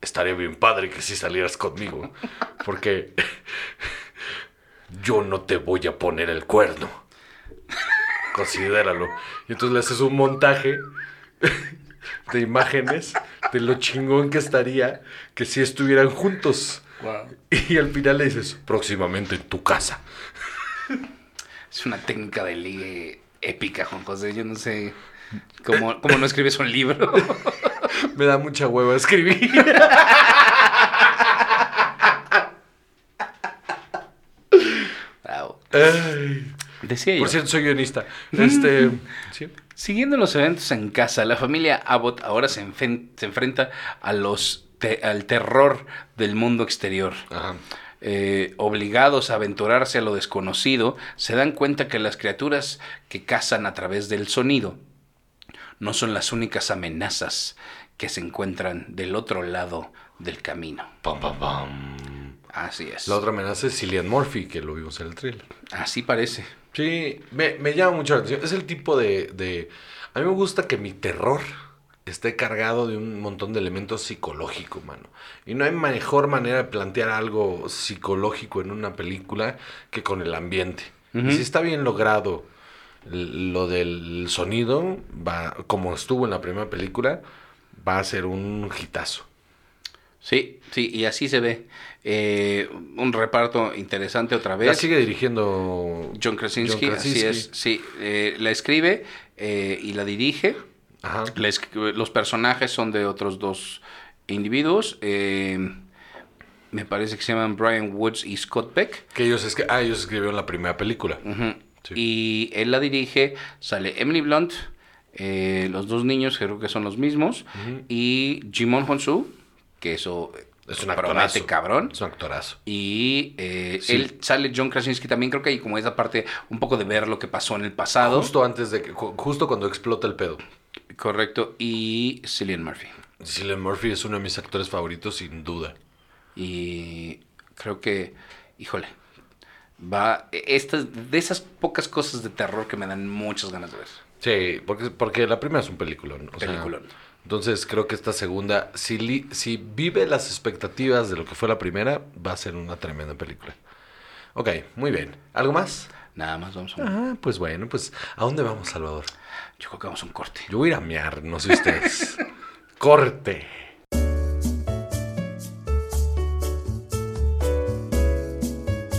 [SPEAKER 2] estaría bien padre que si salieras conmigo, porque yo no te voy a poner el cuerno. Considéralo. Y entonces le haces un montaje de imágenes de lo chingón que estaría que si estuvieran juntos.
[SPEAKER 3] Wow.
[SPEAKER 2] Y al final le dices, próximamente en tu casa.
[SPEAKER 3] Es una técnica de ligue épica, Juan José. Yo no sé cómo, cómo no escribes un libro.
[SPEAKER 2] Me da mucha hueva escribir.
[SPEAKER 3] Wow.
[SPEAKER 2] Ay.
[SPEAKER 3] Decía yo.
[SPEAKER 2] Por cierto, soy guionista. Este, ¿sí?
[SPEAKER 3] Siguiendo los eventos en casa, la familia Abbott ahora se, se enfrenta a los te- al terror del mundo exterior.
[SPEAKER 2] Ajá.
[SPEAKER 3] Eh, obligados a aventurarse a lo desconocido, se dan cuenta que las criaturas que cazan a través del sonido no son las únicas amenazas que se encuentran del otro lado del camino.
[SPEAKER 2] Pam, pam, pam.
[SPEAKER 3] Así es.
[SPEAKER 2] La otra amenaza es Cillian Murphy, que lo vimos en el trailer.
[SPEAKER 3] Así parece.
[SPEAKER 2] Sí, me, me llama mucho la atención. Es el tipo de, de... A mí me gusta que mi terror esté cargado de un montón de elementos psicológicos, mano. Y no hay mejor manera de plantear algo psicológico en una película que con el ambiente. Y si está bien logrado lo del sonido, va, como estuvo en la primera película, va a ser un hitazo.
[SPEAKER 3] Sí, sí, y así se ve. Eh, un reparto interesante otra
[SPEAKER 2] La
[SPEAKER 3] vez.
[SPEAKER 2] sigue dirigiendo
[SPEAKER 3] John Krasinski,
[SPEAKER 2] John
[SPEAKER 3] así es. Sí, eh, la escribe eh, y la dirige.
[SPEAKER 2] Ajá.
[SPEAKER 3] La los personajes son de otros dos individuos. eh, me parece que se llaman Brian Woods y Scott Beck.
[SPEAKER 2] Que ellos, es ah, ellos escribieron la primera película. Sí.
[SPEAKER 3] Y él la dirige. Sale Emily Blunt, los dos niños, creo que son los mismos. Y Jimon Honsu, que eso
[SPEAKER 2] Es un
[SPEAKER 3] promete
[SPEAKER 2] actorazo.
[SPEAKER 3] cabrón.
[SPEAKER 2] Es un actorazo.
[SPEAKER 3] Y eh,
[SPEAKER 2] Sí.
[SPEAKER 3] él sale John Krasinski también, creo que hay como esa parte un poco de ver lo que pasó en el pasado.
[SPEAKER 2] Justo antes de que, ju- justo cuando explota el pedo.
[SPEAKER 3] Correcto. Y Cillian Murphy.
[SPEAKER 2] Cillian Murphy es uno de mis actores favoritos, sin duda.
[SPEAKER 3] Y creo que, híjole, va. Estas, de esas pocas cosas de terror que me dan muchas ganas de ver.
[SPEAKER 2] Sí, porque, porque la primera es un peliculón. o sea,
[SPEAKER 3] Peliculón.
[SPEAKER 2] Entonces creo que esta segunda, si, li- si vive las expectativas de lo que fue la primera, va a ser una tremenda película. Ok, muy bien. ¿Algo más?
[SPEAKER 3] Nada más vamos a un,
[SPEAKER 2] Ah, pues bueno, pues ¿a dónde vamos, Salvador?
[SPEAKER 3] Yo creo que vamos a un corte.
[SPEAKER 2] Yo voy a ir a mear, no sé ustedes. Corte.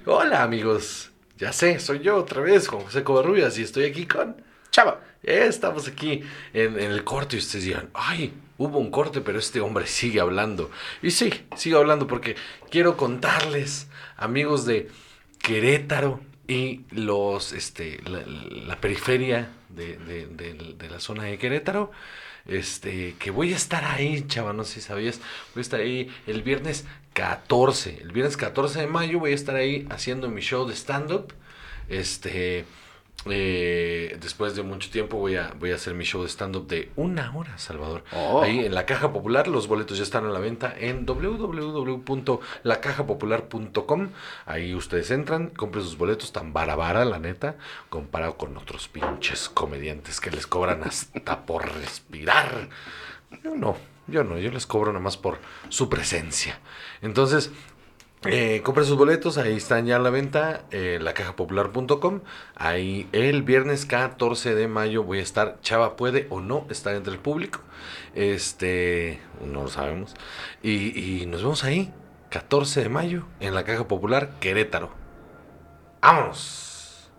[SPEAKER 2] Hola amigos, ya sé, soy yo otra vez, Juan José Covarrubias, y estoy aquí con...
[SPEAKER 3] Chava.
[SPEAKER 2] Eh, Estamos aquí en, en el corte y ustedes dirán, ay, hubo un corte, pero este hombre sigue hablando. Y sí, sigo hablando porque quiero contarles, amigos de Querétaro y los, este, la, periferia de, de- de- de la zona de Querétaro, este, que voy a estar ahí, chava, no sé si sabías, voy a estar ahí el viernes 14, el viernes 14 de mayo voy a estar ahí haciendo mi show de stand-up, este... Eh, después de mucho tiempo voy a, voy a hacer mi show de stand-up de una hora, Salvador.
[SPEAKER 3] Oh.
[SPEAKER 2] Ahí en la Caja Popular, los boletos ya están a la venta en www.lacajapopular.com. Ahí ustedes entran, compren sus boletos tan barabara, la neta, comparado con otros pinches comediantes que les cobran hasta por respirar. Yo no, yo no, yo les cobro nada más por su presencia. Entonces, eh, compren sus boletos, ahí están ya a la venta, eh, lacajapopular.com. Ahí el viernes 14 de mayo voy a estar. Chava puede o no estar entre el público. Este, no lo sabemos. Y, nos vemos ahí, 14 de mayo, en la Caja Popular Querétaro. ¡Vámonos!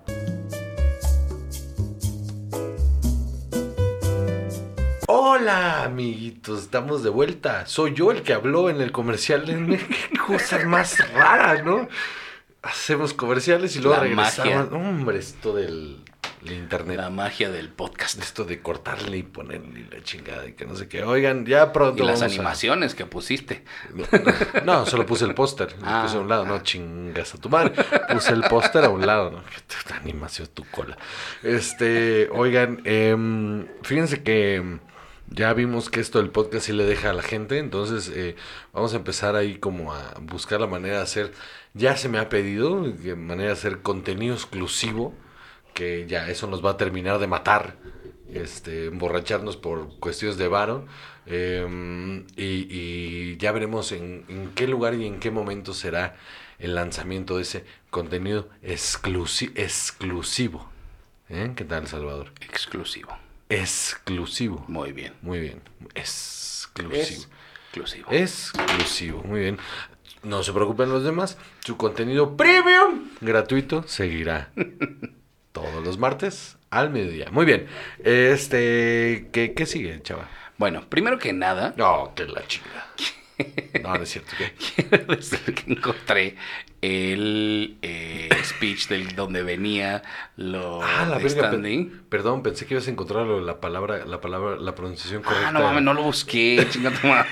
[SPEAKER 2] Hola, amiguitos, estamos de vuelta. Soy yo el que habló en el comercial. Qué cosas más raras, ¿no? Hacemos comerciales y luego
[SPEAKER 3] La
[SPEAKER 2] regresamos.
[SPEAKER 3] magia.
[SPEAKER 2] Hombre, esto del, internet.
[SPEAKER 3] La magia del podcast.
[SPEAKER 2] Esto de cortarle y ponerle y la chingada y que no sé qué. Oigan, ya pronto.
[SPEAKER 3] Y las
[SPEAKER 2] a-
[SPEAKER 3] animaciones que pusiste.
[SPEAKER 2] No, solo puse el póster. Lo
[SPEAKER 3] Ah.
[SPEAKER 2] puse a un lado. No, chingas a tu madre. Puse el póster a un lado. ¿no? Animación tu cola. Este, oigan, em, fíjense que em, ya vimos que esto del podcast sí le deja a la gente. Entonces, eh, vamos a empezar ahí como a buscar la manera de hacer. Ya se me ha pedido, de manera de hacer contenido exclusivo. Que ya eso nos va a terminar de matar este, emborracharnos por cuestiones de varo. eh, y, y ya veremos en, en qué lugar y en qué momento será el lanzamiento de ese contenido exclusi- exclusivo. ¿Eh? ¿Qué tal, Salvador?
[SPEAKER 3] Exclusivo.
[SPEAKER 2] Exclusivo.
[SPEAKER 3] Muy bien.
[SPEAKER 2] Muy bien. Exclusivo.
[SPEAKER 3] Exclusivo.
[SPEAKER 2] Exclusivo. Muy bien. No se preocupen los demás. Su contenido premium gratuito seguirá todos los martes al mediodía. Muy bien. Este, ¿qué, qué sigue, chava?
[SPEAKER 3] Bueno, primero que nada,
[SPEAKER 2] No, que la chingada. No, no es cierto. ¿qué?
[SPEAKER 3] quiero decir que encontré el eh, speech del donde venía lo
[SPEAKER 2] Ah, la
[SPEAKER 3] de
[SPEAKER 2] verga. pe-
[SPEAKER 3] standing.
[SPEAKER 2] Perdón, pensé que ibas a encontrar lo la palabra, la palabra, la pronunciación correcta.
[SPEAKER 3] Ah, no mames, no lo busqué, chingada madre.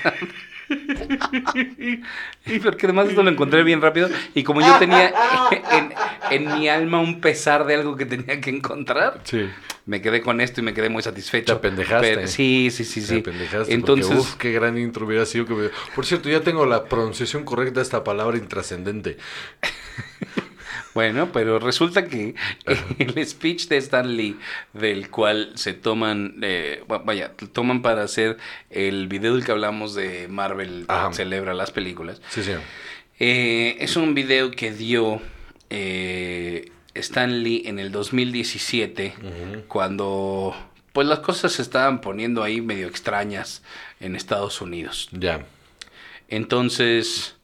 [SPEAKER 3] y porque además esto lo encontré bien rápido. Y como yo tenía en, en mi alma un pesar de algo que tenía que encontrar,
[SPEAKER 2] Sí.
[SPEAKER 3] me quedé con esto y me quedé muy satisfecho.
[SPEAKER 2] Te apendejaste.
[SPEAKER 3] Pero- sí, sí, sí, sí.
[SPEAKER 2] Te pendejaste
[SPEAKER 3] Entonces,
[SPEAKER 2] porque, uf, qué gran intro hubiera sido. Que me- Por cierto, ya tengo la pronunciación correcta de esta palabra intrascendente.
[SPEAKER 3] bueno, pero resulta que el speech de Stan Lee, del cual se toman, eh, va- vaya, toman para hacer el video del que hablamos de Marvel, celebra las películas.
[SPEAKER 2] Sí, sí.
[SPEAKER 3] Eh, es un video que dio eh, Stan Lee en el 2017,
[SPEAKER 2] Ujú.
[SPEAKER 3] cuando pues las cosas se estaban poniendo ahí medio extrañas en Estados Unidos.
[SPEAKER 2] Ya.
[SPEAKER 3] Entonces,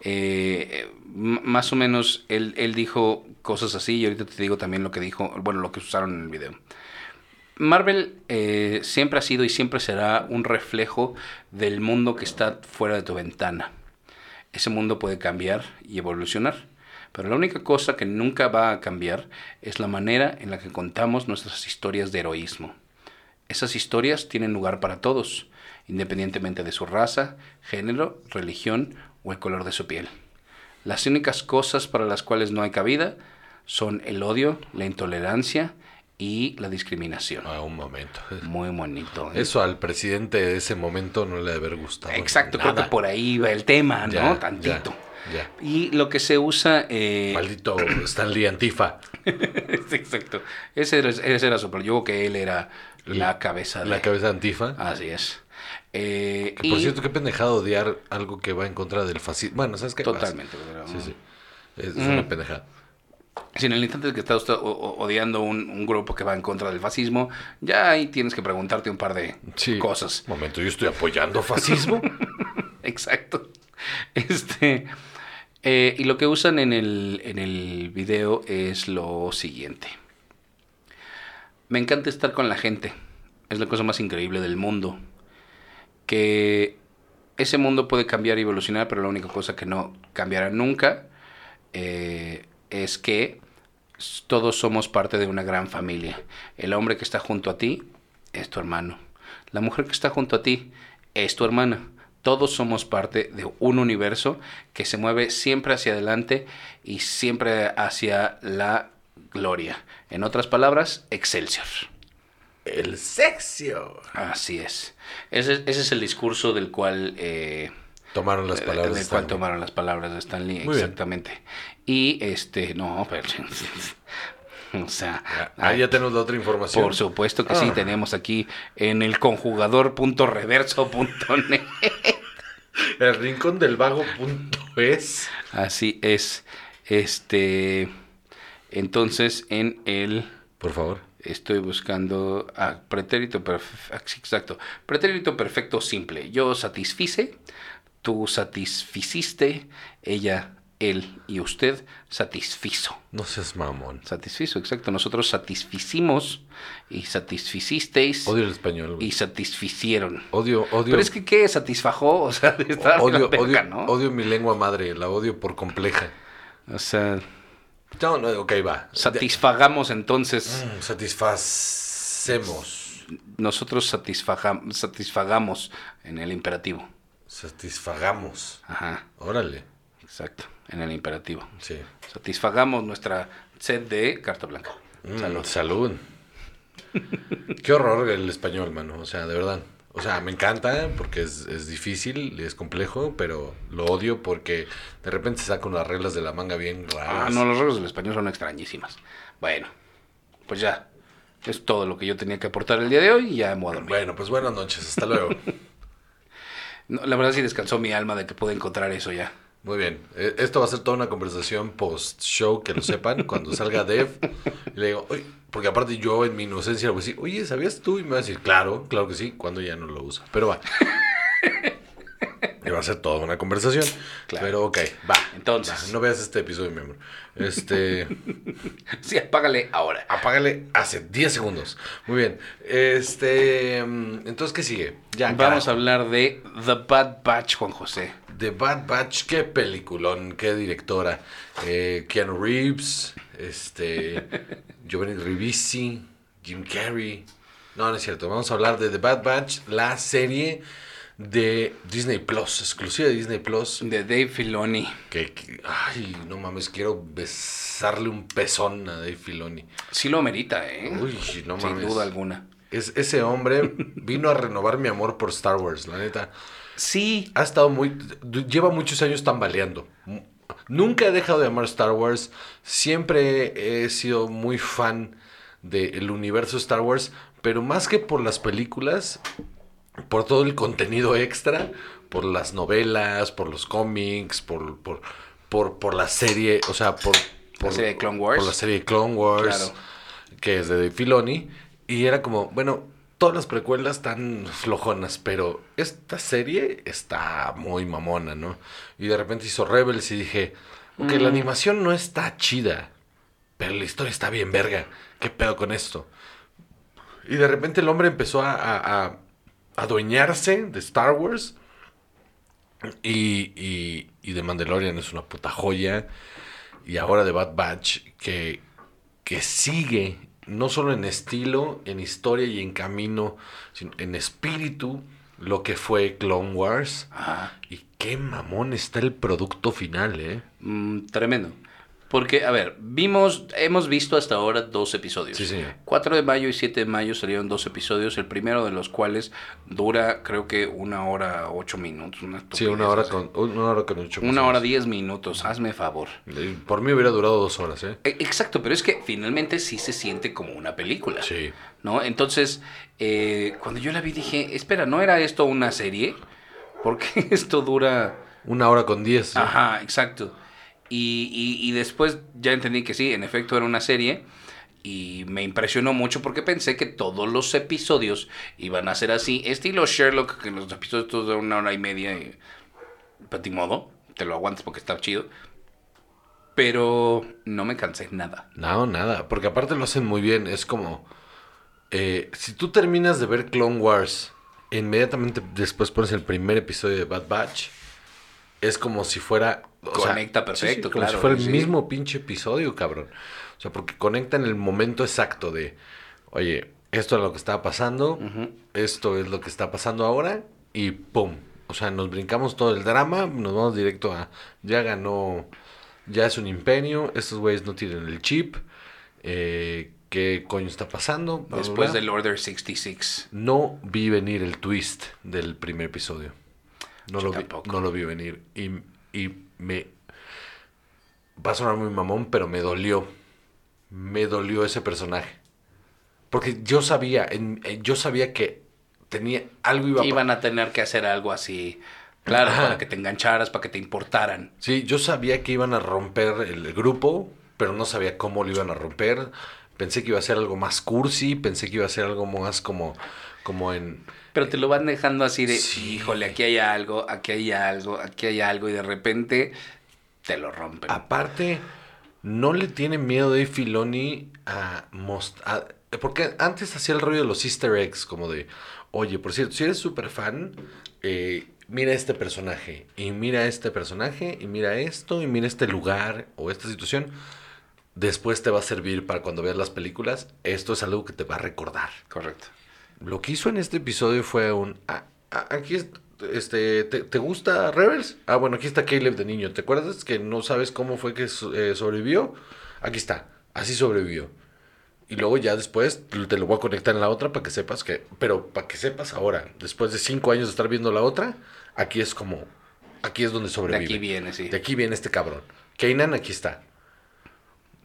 [SPEAKER 3] eh, más o menos él, él dijo cosas así y ahorita te digo también lo que dijo, bueno, lo que usaron en el video. Marvel eh, siempre ha sido y siempre será un reflejo del mundo que está fuera de tu ventana. Ese mundo puede cambiar y evolucionar, pero la única cosa que nunca va a cambiar es la manera en la que contamos nuestras historias de heroísmo. Esas historias tienen lugar para todos, independientemente de su raza, género, religión o el color de su piel. Las únicas cosas para las cuales no hay cabida son el odio, la intolerancia y la discriminación.
[SPEAKER 2] Ah, un momento.
[SPEAKER 3] Muy bonito. ¿eh?
[SPEAKER 2] Eso al presidente de ese momento no le debe haber gustado.
[SPEAKER 3] Exacto, creo que por ahí va el tema, ¿no? Tantito.
[SPEAKER 2] Ya,
[SPEAKER 3] Y lo que se usa... eh.
[SPEAKER 2] Maldito Stanley Antifa.
[SPEAKER 3] Exacto. Ese era, ese era su plan. Yo creo que él era la cabeza de...
[SPEAKER 2] La cabeza de Antifa.
[SPEAKER 3] Así es. Eh,
[SPEAKER 2] Que, por
[SPEAKER 3] y-
[SPEAKER 2] cierto, qué pendejada odiar algo que va en contra del fascismo. Bueno, ¿sabes qué?
[SPEAKER 3] Totalmente. pero-
[SPEAKER 2] Sí, sí. Es, es
[SPEAKER 3] Mm.
[SPEAKER 2] una pendejada.
[SPEAKER 3] Si en el instante que estás odiando un, un grupo que va en contra del fascismo, ya ahí tienes que preguntarte un par de
[SPEAKER 2] Sí.
[SPEAKER 3] cosas.
[SPEAKER 2] Momento, yo estoy apoyando fascismo.
[SPEAKER 3] Exacto. Este. Eh, y lo que usan en el, en el video es lo siguiente. Me encanta estar con la gente. Es la cosa más increíble del mundo. Que ese mundo puede cambiar y evolucionar, pero la única cosa que no cambiará nunca eh, es que todos somos parte de una gran familia. El hombre que está junto a ti es tu hermano. La mujer que está junto a ti es tu hermana. Todos somos parte de un universo que se mueve siempre hacia adelante y siempre hacia la gloria. En otras palabras, Excelsior.
[SPEAKER 2] El sexio.
[SPEAKER 3] Así es. Ese, ese es el discurso del cual, eh,
[SPEAKER 2] Tomaron las palabras.
[SPEAKER 3] del
[SPEAKER 2] de
[SPEAKER 3] cual tomaron las palabras de Stanley.
[SPEAKER 2] Muy bien.
[SPEAKER 3] exactamente. Y este, no, pero, o sea,
[SPEAKER 2] Ah, ya tenemos la otra información.
[SPEAKER 3] por supuesto que sí,
[SPEAKER 2] Ah.
[SPEAKER 3] tenemos aquí en el conjugador.reverso.net.
[SPEAKER 2] El rincón del vago punto es.
[SPEAKER 3] Así es. Este, entonces en el
[SPEAKER 2] Por favor.
[SPEAKER 3] Estoy buscando ah, pretérito perfecto. Exacto. Pretérito perfecto simple. Yo satisfice, tú satisficiste, ella, él y usted satisfizo.
[SPEAKER 2] No seas mamón.
[SPEAKER 3] Satisfizo, exacto. Nosotros satisficimos y satisficisteis
[SPEAKER 2] Odio el español. güey.
[SPEAKER 3] y satisficieron.
[SPEAKER 2] Odio, odio.
[SPEAKER 3] Pero es que, ¿qué? ¿Satisfajó? O sea, estar
[SPEAKER 2] odio, odio,
[SPEAKER 3] ¿no?
[SPEAKER 2] odio mi lengua madre. La odio por compleja.
[SPEAKER 3] O sea,
[SPEAKER 2] No, no, ok, va.
[SPEAKER 3] satisfagamos entonces.
[SPEAKER 2] Mm, satisfacemos.
[SPEAKER 3] Nosotros satisfagamos en el imperativo.
[SPEAKER 2] Satisfagamos.
[SPEAKER 3] Ajá,
[SPEAKER 2] Órale.
[SPEAKER 3] exacto, en el imperativo.
[SPEAKER 2] Sí.
[SPEAKER 3] Satisfagamos nuestra sed de carta blanca.
[SPEAKER 2] Mm,
[SPEAKER 3] Salud.
[SPEAKER 2] salud. Qué horror el español, mano. O sea, de verdad. O sea, me encanta porque es, es difícil, es complejo, pero lo odio porque de repente se sacan unas reglas de la manga bien raras.
[SPEAKER 3] Ah, no, los reglas del español son extrañísimas. Bueno, pues ya. Es todo lo que yo tenía que aportar el día de hoy y ya me voy a dormir.
[SPEAKER 2] Bueno, pues buenas noches. Hasta luego.
[SPEAKER 3] No, la verdad sí descansó mi alma de que pude encontrar eso ya.
[SPEAKER 2] Muy bien. Eh, Esto va a ser toda una conversación post-show, que lo sepan, cuando salga Dev. Y le digo, porque aparte yo en mi inocencia voy a decir, oye, ¿sabías tú? Y me va a decir, claro, claro que sí, cuando ya no lo usa. Pero va. Y va a ser toda una conversación.
[SPEAKER 3] Claro.
[SPEAKER 2] Pero ok, va.
[SPEAKER 3] Entonces.
[SPEAKER 2] Va, no veas este episodio, mi amor. Este.
[SPEAKER 3] Sí, apágale ahora.
[SPEAKER 2] apágale hace 10 segundos. Muy bien. Este. mm, Entonces, ¿qué sigue? Ya,
[SPEAKER 3] Vamos
[SPEAKER 2] carajo.
[SPEAKER 3] a hablar de The Bad Batch, Juan José.
[SPEAKER 2] The Bad Batch, qué peliculón, qué directora. Eh, Keanu Reeves, este, Giovanni Ribisi, Jim Carrey. No, no es cierto. Vamos a hablar de The Bad Batch, la serie de Disney Plus, exclusiva de Disney Plus.
[SPEAKER 3] De Dave Filoni.
[SPEAKER 2] Que, que- ay, no mames, quiero besarle un pezón a Dave Filoni.
[SPEAKER 3] Sí lo amerita, ¿eh?
[SPEAKER 2] Uy, no
[SPEAKER 3] Sin
[SPEAKER 2] mames.
[SPEAKER 3] duda alguna.
[SPEAKER 2] Es, ese hombre vino a renovar mi amor por Star Wars, la neta.
[SPEAKER 3] Sí.
[SPEAKER 2] Ha estado muy. Lleva muchos años tambaleando. Nunca he dejado de amar Star Wars. Siempre he sido muy fan del universo Star Wars. Pero más que por las películas, por todo el contenido extra, por las novelas, por los cómics, por, por, por, por la serie, o sea, por, por
[SPEAKER 3] serie de Clone Wars.
[SPEAKER 2] Por la serie de Clone Wars,
[SPEAKER 3] Claro.
[SPEAKER 2] que es de Dave Filoni. Y era como, bueno, todas las precuelas están flojonas, pero esta serie está muy mamona, ¿no? Y de repente hizo Rebels y dije, ok, la animación no está chida, pero la historia está bien verga. ¿Qué pedo con esto? Y de repente el hombre empezó a, a- a adueñarse de Star Wars. Y, y, y de Mandalorian es una puta joya. Y ahora de Bad Batch, que, que sigue, no solo en estilo, en historia y en camino, sino en espíritu, lo que fue Clone Wars. Y qué mamón está el producto final, ¿eh?
[SPEAKER 3] Mm, tremendo. Porque, a ver, vimos, hemos visto hasta ahora dos episodios.
[SPEAKER 2] Sí, señor.
[SPEAKER 3] 4 de mayo y 7 de mayo salieron dos episodios, el primero de los cuales dura creo que una hora ocho minutos. Una
[SPEAKER 2] Sí, una hora
[SPEAKER 3] así.
[SPEAKER 2] con, una hora con ocho
[SPEAKER 3] Una hora diez minutos, hazme favor.
[SPEAKER 2] Eh, Por mí hubiera durado dos horas, ¿eh?
[SPEAKER 3] E- Exacto, pero es que finalmente sí se siente como una película.
[SPEAKER 2] Sí.
[SPEAKER 3] ¿No? Entonces, eh, cuando yo la vi dije, espera, ¿no era esto una serie? Porque esto dura...
[SPEAKER 2] Una hora con diez. ¿sí?
[SPEAKER 3] Ajá, exacto. Y, después ya entendí que sí, en efecto era una serie. Y me impresionó mucho porque pensé que todos los episodios iban a ser así. Estilo Sherlock, que los episodios todos de una hora y media. Y, pues, ni modo, te lo aguantas porque está chido. Pero no me cansé nada.
[SPEAKER 2] No, nada, porque aparte lo hacen muy bien. Es como, eh, si tú terminas de ver Clone Wars, inmediatamente después pones el primer episodio de Bad Batch, es como si fuera... sea,
[SPEAKER 3] Conecta perfecto,
[SPEAKER 2] como
[SPEAKER 3] claro,
[SPEAKER 2] si fuera el
[SPEAKER 3] sí.
[SPEAKER 2] mismo pinche episodio, cabrón. O sea, porque conecta en el momento exacto de, oye, esto es lo que estaba pasando, esto es lo que está pasando ahora, y ¡pum! O sea, nos brincamos todo el drama, nos vamos directo a, ya ganó, ya es un imperio, estos güeyes no tienen el chip, eh, ¿qué coño está pasando? Bla, bla,
[SPEAKER 3] Después
[SPEAKER 2] bla.
[SPEAKER 3] del Order 66.
[SPEAKER 2] No vi venir el twist del primer episodio. No,
[SPEAKER 3] Yo
[SPEAKER 2] lo vi,
[SPEAKER 3] tampoco.
[SPEAKER 2] no lo vi venir. Y, y me... Va a sonar muy mamón, pero me dolió. Me dolió ese personaje. Porque yo sabía, en- eh, yo sabía que tenía algo iba
[SPEAKER 3] Iban a tener que hacer algo así. Claro,
[SPEAKER 2] Ajá.
[SPEAKER 3] para que te engancharas, para que te importaran.
[SPEAKER 2] Sí, yo sabía que iban a romper el grupo, pero no sabía cómo lo iban a romper. Pensé que iba a ser algo más cursi, pensé que iba a ser algo más como, como en...
[SPEAKER 3] Pero te lo van dejando así de,
[SPEAKER 2] Sí.
[SPEAKER 3] híjole, aquí hay algo, aquí hay algo, aquí hay algo, y de repente te lo rompen.
[SPEAKER 2] Aparte, no le tiene miedo Dave Filoni a mostrar. Porque antes hacía el rollo de los easter eggs, como de, oye, por cierto, si eres súper fan, eh, mira este personaje, y mira este personaje, y mira esto, y mira este lugar o esta situación. Después te va a servir para cuando veas las películas. Esto es algo que te va a recordar.
[SPEAKER 3] Correcto.
[SPEAKER 2] Lo que hizo en este episodio fue un... ah, ah, aquí es- este, ¿te, te gusta Rebels? Ah, bueno, aquí está Caleb de niño. ¿Te acuerdas que no sabes cómo fue que eh, sobrevivió? Aquí está. Así sobrevivió. Y luego ya después te lo voy a conectar en la otra para que sepas que... Pero para que sepas ahora, después de cinco años de estar viendo la otra, aquí es como... Aquí es donde
[SPEAKER 3] De
[SPEAKER 2] sobrevive.
[SPEAKER 3] aquí viene, sí.
[SPEAKER 2] De aquí viene este cabrón. Kanan aquí está.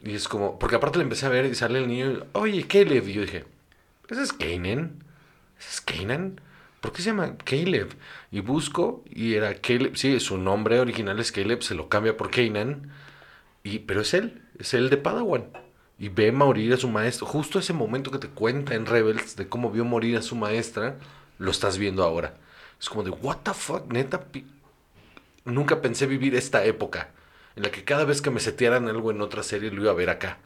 [SPEAKER 2] Y es como... Porque aparte le empecé a ver y sale el niño... y, Oye, Caleb. Y yo dije... ¿Ese es Kanan? ¿Ese es Kanan? ¿Por qué se llama Caleb? Y busco y era Caleb. Sí, su nombre original es Caleb. Se lo cambia por Kanan. Y, pero es él. Es él de Padawan. Y ve morir a su maestro. Justo ese momento que te cuenta en Rebels de cómo vio morir a su maestra, lo estás viendo ahora. Es como de, what the fuck, neta. Nunca pensé vivir esta época en la que cada vez que me setearan algo en otra serie lo iba a ver acá.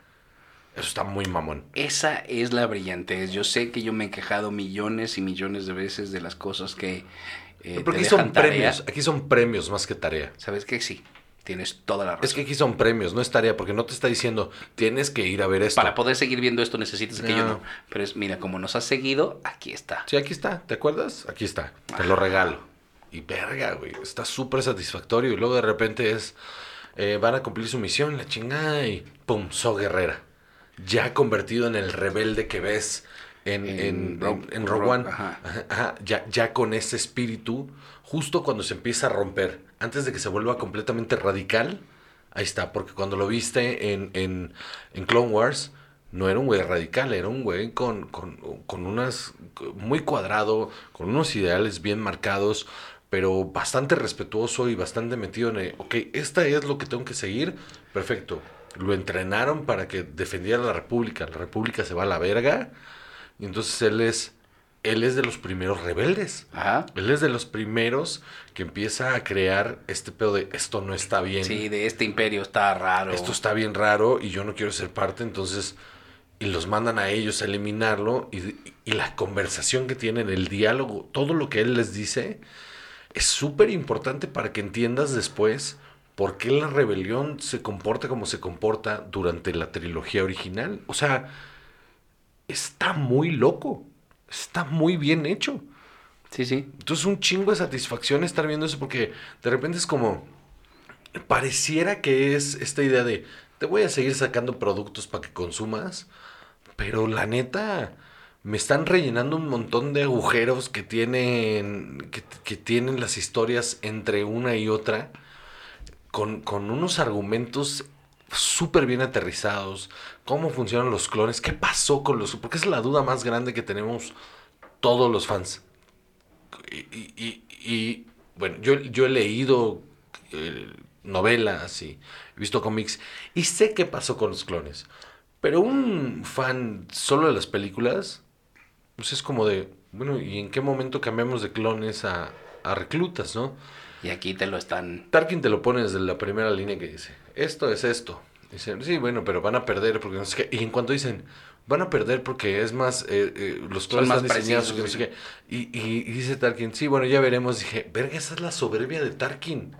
[SPEAKER 2] Eso está muy mamón.
[SPEAKER 3] Esa es la brillantez. Yo sé que yo me he quejado millones y millones de veces de las cosas que eh, te
[SPEAKER 2] aquí son
[SPEAKER 3] tarea.
[SPEAKER 2] premios, aquí son premios más que tarea.
[SPEAKER 3] ¿Sabes qué? Sí, tienes toda la razón.
[SPEAKER 2] Es que aquí son premios, no es tarea, porque no te está diciendo, tienes que ir a ver esto.
[SPEAKER 3] Para poder seguir viendo esto necesitas
[SPEAKER 2] No.
[SPEAKER 3] no. Pero es, mira, como nos has seguido, aquí está.
[SPEAKER 2] Sí, aquí está, ¿te acuerdas? Aquí está, te lo regalo. y verga, güey, está súper satisfactorio. Y luego de repente es, eh, van a cumplir su misión, la chingada, y pum, So Guerrera. Ya convertido en el rebelde que ves en,
[SPEAKER 3] En
[SPEAKER 2] en,
[SPEAKER 3] Rogue-
[SPEAKER 2] en- en Rogue One.
[SPEAKER 3] Ajá.
[SPEAKER 2] Ajá, ajá, ya, ya con ese espíritu, justo cuando se empieza a romper, antes de que se vuelva completamente radical, ahí está, porque cuando lo viste en, en, en Clone Wars, no era un güey radical, era un güey con, con, con unas, muy cuadrado, con unos ideales bien marcados, pero bastante respetuoso y bastante metido en, el, ok, esta es lo que tengo que seguir, perfecto. Lo entrenaron para que defendiera la República, la República se va a la verga, y entonces él es, él es de los primeros rebeldes.
[SPEAKER 3] Ajá.
[SPEAKER 2] Él es de los primeros que empieza a crear este pedo de esto no está bien.
[SPEAKER 3] Sí, de este imperio está raro.
[SPEAKER 2] Esto está bien raro y yo no quiero ser parte, entonces y los mandan a ellos a eliminarlo y, y la conversación que tienen, el diálogo, todo lo que él les dice es súper importante para que entiendas después por qué la rebelión se comporta como se comporta durante la trilogía original. O sea, está muy loco, está muy bien hecho.
[SPEAKER 3] Sí, sí.
[SPEAKER 2] Entonces un chingo de satisfacción estar viendo eso porque de repente es como, pareciera que es esta idea de, te voy a seguir sacando productos para que consumas, pero la neta, me están rellenando un montón de agujeros que tienen, que, que tienen las historias entre una y otra, con, con unos argumentos súper bien aterrizados, cómo funcionan los clones, qué pasó con los... Porque es la duda más grande que tenemos todos los fans. Y, bueno, yo, yo he leído eh, novelas y he visto cómics y sé qué pasó con los clones. Pero un fan solo de las películas, pues es como de, bueno, ¿y en qué momento cambiamos de clones a, a reclutas, no?
[SPEAKER 3] Y aquí te lo están.
[SPEAKER 2] Tarkin te lo pone desde la primera línea que dice, esto es esto. Dicen, sí, bueno, pero van a perder porque no sé qué. Y en cuanto dicen, van a perder porque es más, eh, eh, los
[SPEAKER 3] Son
[SPEAKER 2] clones
[SPEAKER 3] más
[SPEAKER 2] están diseñados que no sé qué. Y, y- y dice Tarkin, sí, bueno, ya veremos. Dije, verga, esa es la soberbia de Tarkin.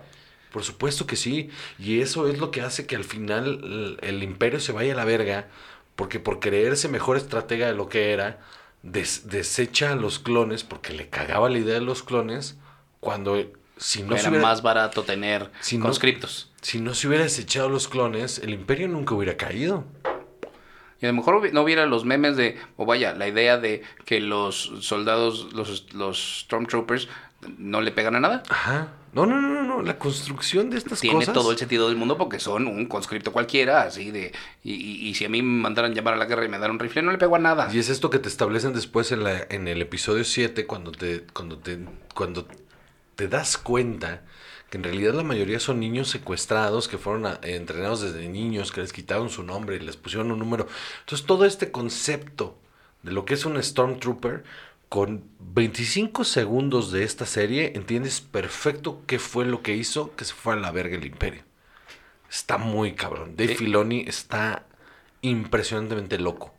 [SPEAKER 2] Por supuesto que sí. Y eso es lo que hace que al final el, el imperio se vaya a la verga. Porque por creerse mejor estratega de lo que era, des- desecha a los clones porque le cagaba la idea de los clones. Cuando si no se
[SPEAKER 3] era
[SPEAKER 2] hubiera-
[SPEAKER 3] más barato tener
[SPEAKER 2] Si no-
[SPEAKER 3] conscriptos.
[SPEAKER 2] si no se hubiera desechado los clones, el imperio nunca hubiera caído.
[SPEAKER 3] Y a lo mejor no hubiera los memes de, o vaya, la idea de que los soldados, los, los Stormtroopers, no le pegan a nada.
[SPEAKER 2] Ajá. No, no, no, no. La construcción de estas
[SPEAKER 3] Tiene
[SPEAKER 2] cosas.
[SPEAKER 3] todo el sentido del mundo porque son un conscripto cualquiera, así de... Y, y- y si a mí me mandaran llamar a la guerra y me dan un rifle, no le pego a nada.
[SPEAKER 2] Y es esto que te establecen después en, la, en el episodio 7, cuando te, cuando, te, cuando te das cuenta que en realidad la mayoría son niños secuestrados, que fueron a- entrenados desde niños, que les quitaron su nombre y les pusieron un número. Entonces todo este concepto de lo que es un Stormtrooper, con 25 segundos de esta serie, entiendes perfecto qué fue lo que hizo que se fue a la verga el imperio. Está muy cabrón. Dave
[SPEAKER 3] Sí.
[SPEAKER 2] Filoni está impresionantemente loco.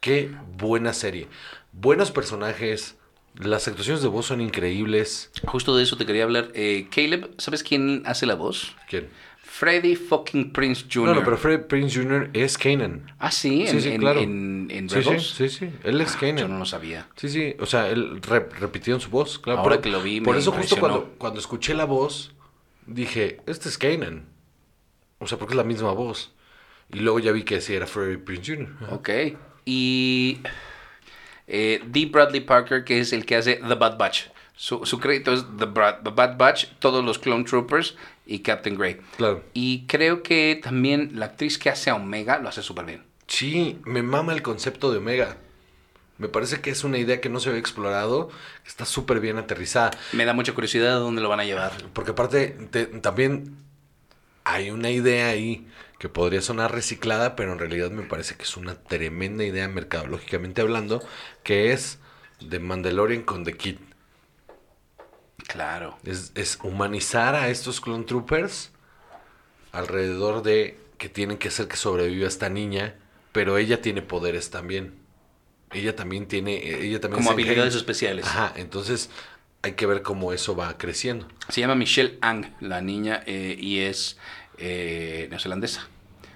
[SPEAKER 2] Qué buena serie. Buenos personajes. Las actuaciones de voz son increíbles.
[SPEAKER 3] Justo de eso te quería hablar. Eh, Caleb, ¿sabes quién hace la voz?
[SPEAKER 2] ¿Quién?
[SPEAKER 3] Freddy fucking Prince Jr.
[SPEAKER 2] No, no, pero Fred Prince Jr. es Kanan.
[SPEAKER 3] Ah, sí, en,
[SPEAKER 2] Sí, sí,
[SPEAKER 3] en-
[SPEAKER 2] claro.
[SPEAKER 3] en- en
[SPEAKER 2] Sí, sí, sí, sí. Él es
[SPEAKER 3] Ah,
[SPEAKER 2] Kanan.
[SPEAKER 3] Yo no lo sabía.
[SPEAKER 2] Sí, sí. O sea, él rep- repitieron su voz. Claro.
[SPEAKER 3] Ahora
[SPEAKER 2] por,
[SPEAKER 3] que lo vi,
[SPEAKER 2] Por
[SPEAKER 3] me
[SPEAKER 2] eso justo cuando, cuando escuché la voz, dije, este es Kanan. O sea, porque es la misma voz. Y luego ya vi que sí era Freddy Prince Jr.
[SPEAKER 3] Ok. Y eh, D. Bradley Parker, que es el que hace The Bad Batch. Su, su crédito es The, Bad Batch, todos los Clone Troopers y Captain Grey.
[SPEAKER 2] Claro.
[SPEAKER 3] Y creo que también la actriz que hace a Omega lo hace súper bien.
[SPEAKER 2] Sí, me mama el concepto de Omega. Me parece que es una idea que no se había explorado, que está súper bien aterrizada.
[SPEAKER 3] Me da mucha curiosidad de dónde lo van a llevar.
[SPEAKER 2] Porque aparte, te- también hay una idea ahí que podría sonar reciclada, pero en realidad me parece que es una tremenda idea mercadológicamente hablando, que es de Mandalorian con The Kid.
[SPEAKER 3] Claro.
[SPEAKER 2] Es, es humanizar a estos clone troopers alrededor de que tienen que hacer que sobreviva esta niña, pero ella tiene poderes también. Ella también tiene, ella también
[SPEAKER 3] Como
[SPEAKER 2] es
[SPEAKER 3] habilidades especiales.
[SPEAKER 2] Ajá, entonces hay que ver cómo eso va creciendo.
[SPEAKER 3] Se llama Michelle Ang, la niña, eh, y es eh, neozelandesa.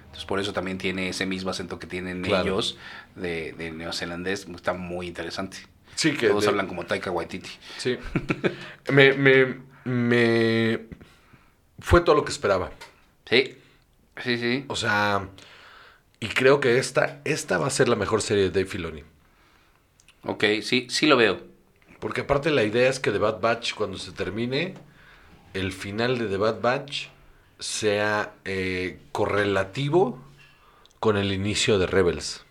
[SPEAKER 3] Entonces, por eso también tiene ese mismo acento que tienen
[SPEAKER 2] Claro.
[SPEAKER 3] ellos de, de neozelandés. Está muy interesante.
[SPEAKER 2] Sí, que
[SPEAKER 3] Todos
[SPEAKER 2] de-
[SPEAKER 3] hablan como Taika Waititi.
[SPEAKER 2] Sí. me, me, me... Fue todo lo que esperaba.
[SPEAKER 3] Sí, sí, sí.
[SPEAKER 2] O sea, y creo que esta, esta va a ser la mejor serie de Dave Filoni.
[SPEAKER 3] Ok, sí, sí lo veo.
[SPEAKER 2] Porque aparte la idea es que The Bad Batch, cuando se termine, el final de The Bad Batch sea eh, correlativo con el inicio de Rebels.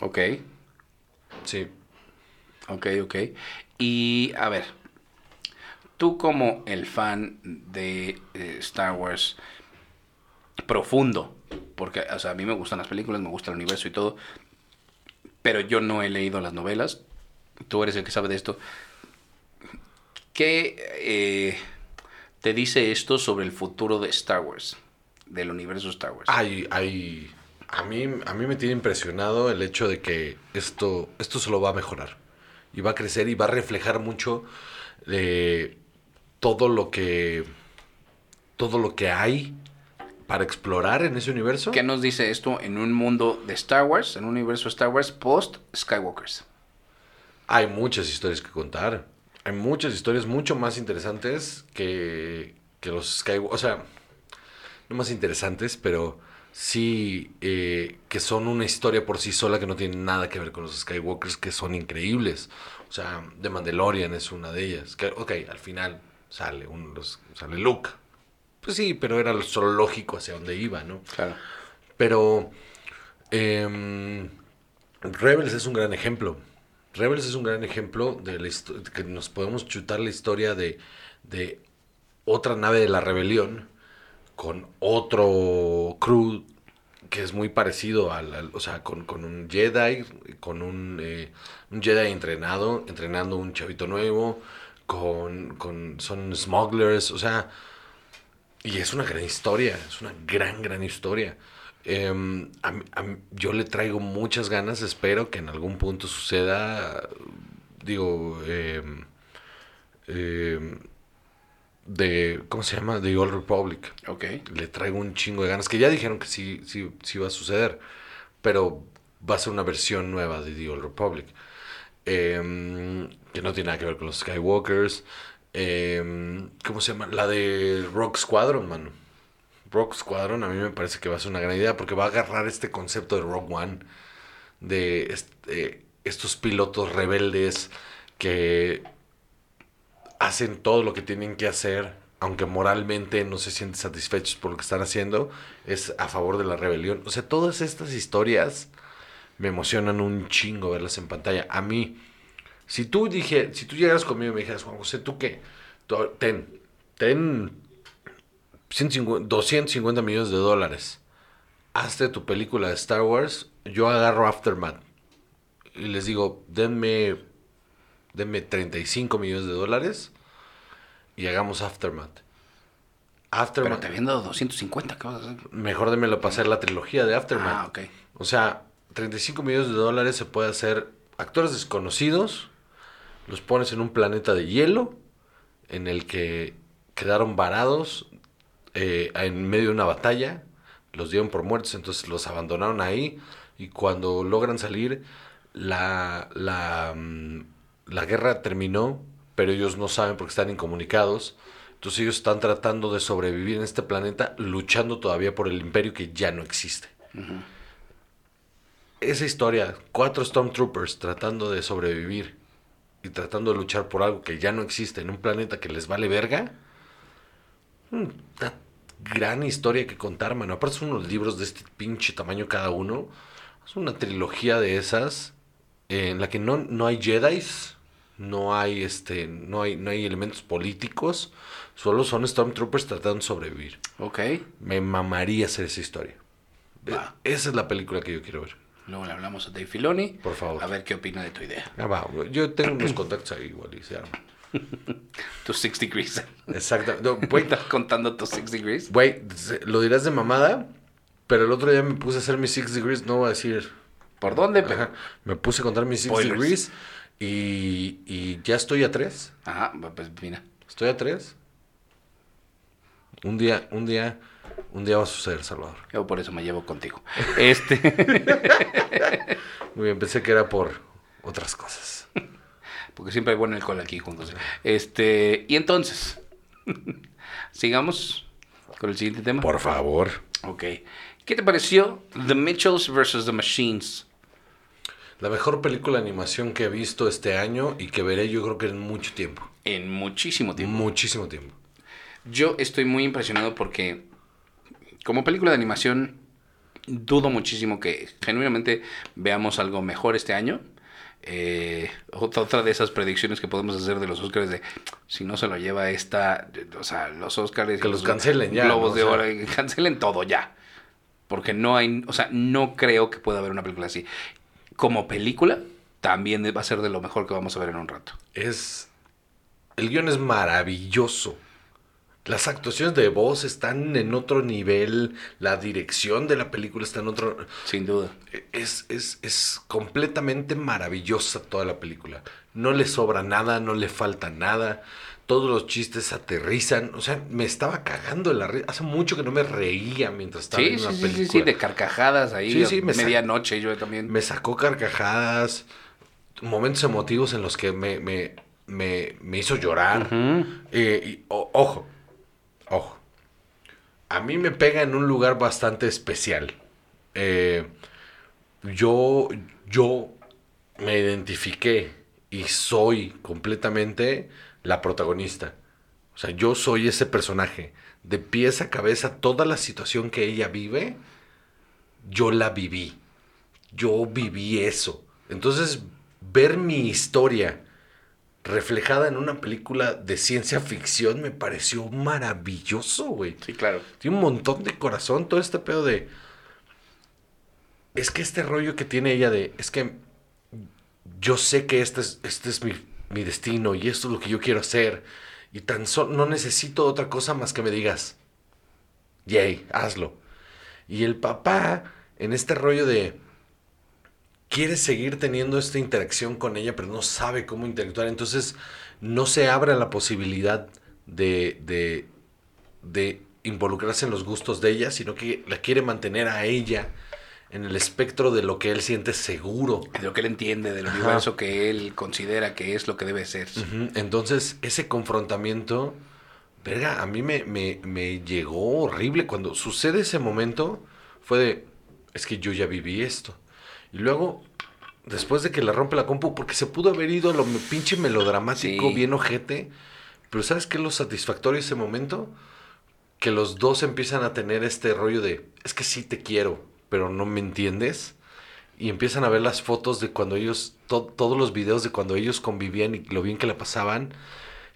[SPEAKER 3] Ok,
[SPEAKER 2] Sí.
[SPEAKER 3] ok, ok. Y a ver, tú como el fan de eh, Star Wars profundo, porque o sea, a mí me gustan las películas, me gusta el universo y todo, pero yo no he leído las novelas, tú eres el que sabe de esto. ¿Qué eh, te dice esto sobre el futuro de Star Wars, del universo Star Wars?
[SPEAKER 2] Hay, hay, a mí, a mí me tiene impresionado el hecho de que esto, esto se lo va a mejorar y va a crecer y va a reflejar mucho de todo lo que, todo lo que hay para explorar en ese universo.
[SPEAKER 3] ¿Qué nos dice esto en un mundo de Star Wars, en un universo Star Wars post Skywalkers?
[SPEAKER 2] Hay muchas historias que contar. Hay muchas historias mucho más interesantes que, que los Skywalker. O sea, no más interesantes, pero sí eh, que son una historia por sí sola que no tiene nada que ver con los Skywalkers, que son increíbles. O sea, The Mandalorian es una de ellas. Que, ok, al final sale, un, los- sale Luke. Pues sí, pero era solo lógico hacia dónde iba, ¿no?
[SPEAKER 3] Claro.
[SPEAKER 2] Pero em, Rebels es un gran ejemplo. Rebels es un gran ejemplo de la que nos podemos chutar la historia de, de otra nave de la rebelión con otro crew que es muy parecido al, al- o sea, con, con un Jedi, con un, eh, un Jedi entrenado, entrenando un chavito nuevo, con, con son smugglers, o sea, y es una gran historia, es una gran, gran historia. Em, a a yo le traigo muchas ganas, espero que en algún punto suceda, digo, em, em, de, ¿cómo se llama? The Old Republic.
[SPEAKER 3] Ok.
[SPEAKER 2] Le traigo un chingo de ganas, que ya dijeron que sí, sí, sí va a suceder, pero va a ser una versión nueva de The Old Republic. Que no tiene nada que ver con los Skywalkers. ¿Cómo se llama? La de Rock Squadron, mano. Rock Squadron a mí me parece que va a ser una gran idea porque va a agarrar este concepto de Rock One, de este, estos pilotos rebeldes que hacen todo lo que tienen que hacer, aunque moralmente no se sienten satisfechos por lo que están haciendo, es a favor de la rebelión. O sea, todas estas historias me emocionan un chingo verlas en pantalla. A mí, si tú dije, si tú llegas conmigo y me dijeras, Juan José, ¿tú qué? Ten, ten 150 250 millones de dólares. Hazte tu película de Star Wars. Yo agarro Aftermath. Y les digo, denme, denme 35 millones de dólares. Y hagamos Aftermath.
[SPEAKER 3] Pero
[SPEAKER 2] Aftermath.
[SPEAKER 3] te habían dado 250, ¿qué vas a hacer?
[SPEAKER 2] Mejor démelo para hacer la trilogía de Aftermath.
[SPEAKER 3] Ah, ok.
[SPEAKER 2] O sea, 35 millones de dólares se puede hacer actores desconocidos, los pones en un planeta de hielo en el que quedaron varados eh, en medio de una batalla, los dieron por muertos, entonces los abandonaron ahí y cuando logran salir, la, la, mm, la guerra terminó, pero ellos no saben porque están incomunicados. Entonces ellos están tratando de sobrevivir en este planeta, luchando todavía por el imperio que ya no existe esa historia, cuatro Stormtroopers tratando de sobrevivir y tratando de luchar por algo que ya no existe en un planeta que les vale verga, una gran historia que contar, mano. Aparte son unos libros de este pinche tamaño cada uno. Es una trilogía de esas eh, en la que no, no hay Jedis, no hay este, no hay, no hay elementos políticos, solo son Stormtroopers tratando de sobrevivir.
[SPEAKER 3] Ok.
[SPEAKER 2] Me mamaría hacer esa historia.
[SPEAKER 3] Va.
[SPEAKER 2] Eh, Esa es la película que yo quiero ver.
[SPEAKER 3] Luego le hablamos a Dave Filoni.
[SPEAKER 2] Por favor.
[SPEAKER 3] A ver qué opina de tu idea.
[SPEAKER 2] Ah, va, yo tengo unos contactos ahí igual y se arma.
[SPEAKER 3] Tus Six Degrees.
[SPEAKER 2] Exacto. No, Güey,
[SPEAKER 3] ¿Estás contando tus Six Degrees?
[SPEAKER 2] güey, lo dirás de mamada, pero el otro día me puse a hacer mis six degrees, no voy a decir.
[SPEAKER 3] ¿Por dónde? Pero...
[SPEAKER 2] Ajá, me puse a contar mis six
[SPEAKER 3] Spoilers.
[SPEAKER 2] degrees y, y ya estoy a tres.
[SPEAKER 3] Ajá, pues mira.
[SPEAKER 2] Estoy a tres. Un día, un día, un día va a suceder, Salvador.
[SPEAKER 3] Yo por eso me llevo contigo. Este.
[SPEAKER 2] Muy bien, pensé que era por otras cosas.
[SPEAKER 3] Porque siempre hay buen alcohol aquí juntos. Este, y entonces, sigamos con el siguiente tema.
[SPEAKER 2] Por favor.
[SPEAKER 3] Ok. ¿Qué te pareció The Mitchells vs. The Machines?
[SPEAKER 2] La mejor película de animación que he visto este año y que veré yo creo que en mucho tiempo.
[SPEAKER 3] En muchísimo tiempo.
[SPEAKER 2] Muchísimo tiempo.
[SPEAKER 3] Yo estoy muy impresionado porque como película de animación dudo muchísimo que genuinamente veamos algo mejor este año. Eh, otra, otra de esas predicciones que podemos hacer de los Oscars de si no se lo lleva esta, o sea, los Oscars
[SPEAKER 2] Que los cancelen ya,
[SPEAKER 3] Globos
[SPEAKER 2] ¿no?
[SPEAKER 3] de
[SPEAKER 2] sea-
[SPEAKER 3] oro, y cancelen todo ya. Porque no hay, o sea, no creo que pueda haber una película así. Como película, también va a ser de lo mejor que vamos a ver en un rato.
[SPEAKER 2] Es. El guion es maravilloso. Las actuaciones de voz están en otro nivel. La dirección de la película está en otro.
[SPEAKER 3] Sin duda.
[SPEAKER 2] Es, es, es completamente maravillosa toda la película. No le sobra nada, no le falta nada. Todos los chistes aterrizan. O sea, me estaba cagando en la risa. Hace mucho que no me reía mientras estaba
[SPEAKER 3] Sí,
[SPEAKER 2] en
[SPEAKER 3] sí,
[SPEAKER 2] una
[SPEAKER 3] sí,
[SPEAKER 2] película.
[SPEAKER 3] sí, sí, de carcajadas ahí.
[SPEAKER 2] Sí, sí, me
[SPEAKER 3] medianoche, yo también.
[SPEAKER 2] Me sacó carcajadas, momentos emotivos en los que me, me, me, me hizo llorar. Eh, y, o- ojo, ojo. A mí me pega en un lugar bastante especial. Eh, yo, yo me identifiqué y soy completamente la protagonista. O sea, yo soy ese personaje. De pies a cabeza, toda la situación que ella vive, yo la viví. Yo viví eso. Entonces, ver mi historia reflejada en una película de ciencia ficción me pareció maravilloso, güey.
[SPEAKER 3] Sí, claro.
[SPEAKER 2] Tiene un montón de corazón todo este pedo de... Es que este rollo que tiene ella de... Es que yo sé que este es, este es mi, mi destino y esto es lo que yo quiero hacer. Y tan solo no necesito otra cosa más que me digas, yay, hazlo. Y el papá, en este rollo de... Quiere seguir teniendo esta interacción con ella, pero no sabe cómo interactuar. Entonces no se abre a la posibilidad de, de, de involucrarse en los gustos de ella, sino que la quiere mantener a ella en el espectro de lo que él siente seguro.
[SPEAKER 3] De lo que él entiende, del
[SPEAKER 2] Ajá.
[SPEAKER 3] universo que él considera que es lo que debe ser.
[SPEAKER 2] Entonces, ese confrontamiento, verga, a mí me, me, me llegó horrible. Cuando sucede ese momento, fue de, es que yo ya viví esto. Y luego, después de que le rompe la compu, porque se pudo haber ido a lo pinche melodramático,
[SPEAKER 3] Sí.
[SPEAKER 2] bien ojete. Pero ¿sabes qué es lo satisfactorio ese momento? Que los dos empiezan a tener este rollo de, es que sí te quiero, pero no me entiendes. Y empiezan a ver las fotos de cuando ellos, to- todos los videos de cuando ellos convivían y lo bien que la pasaban.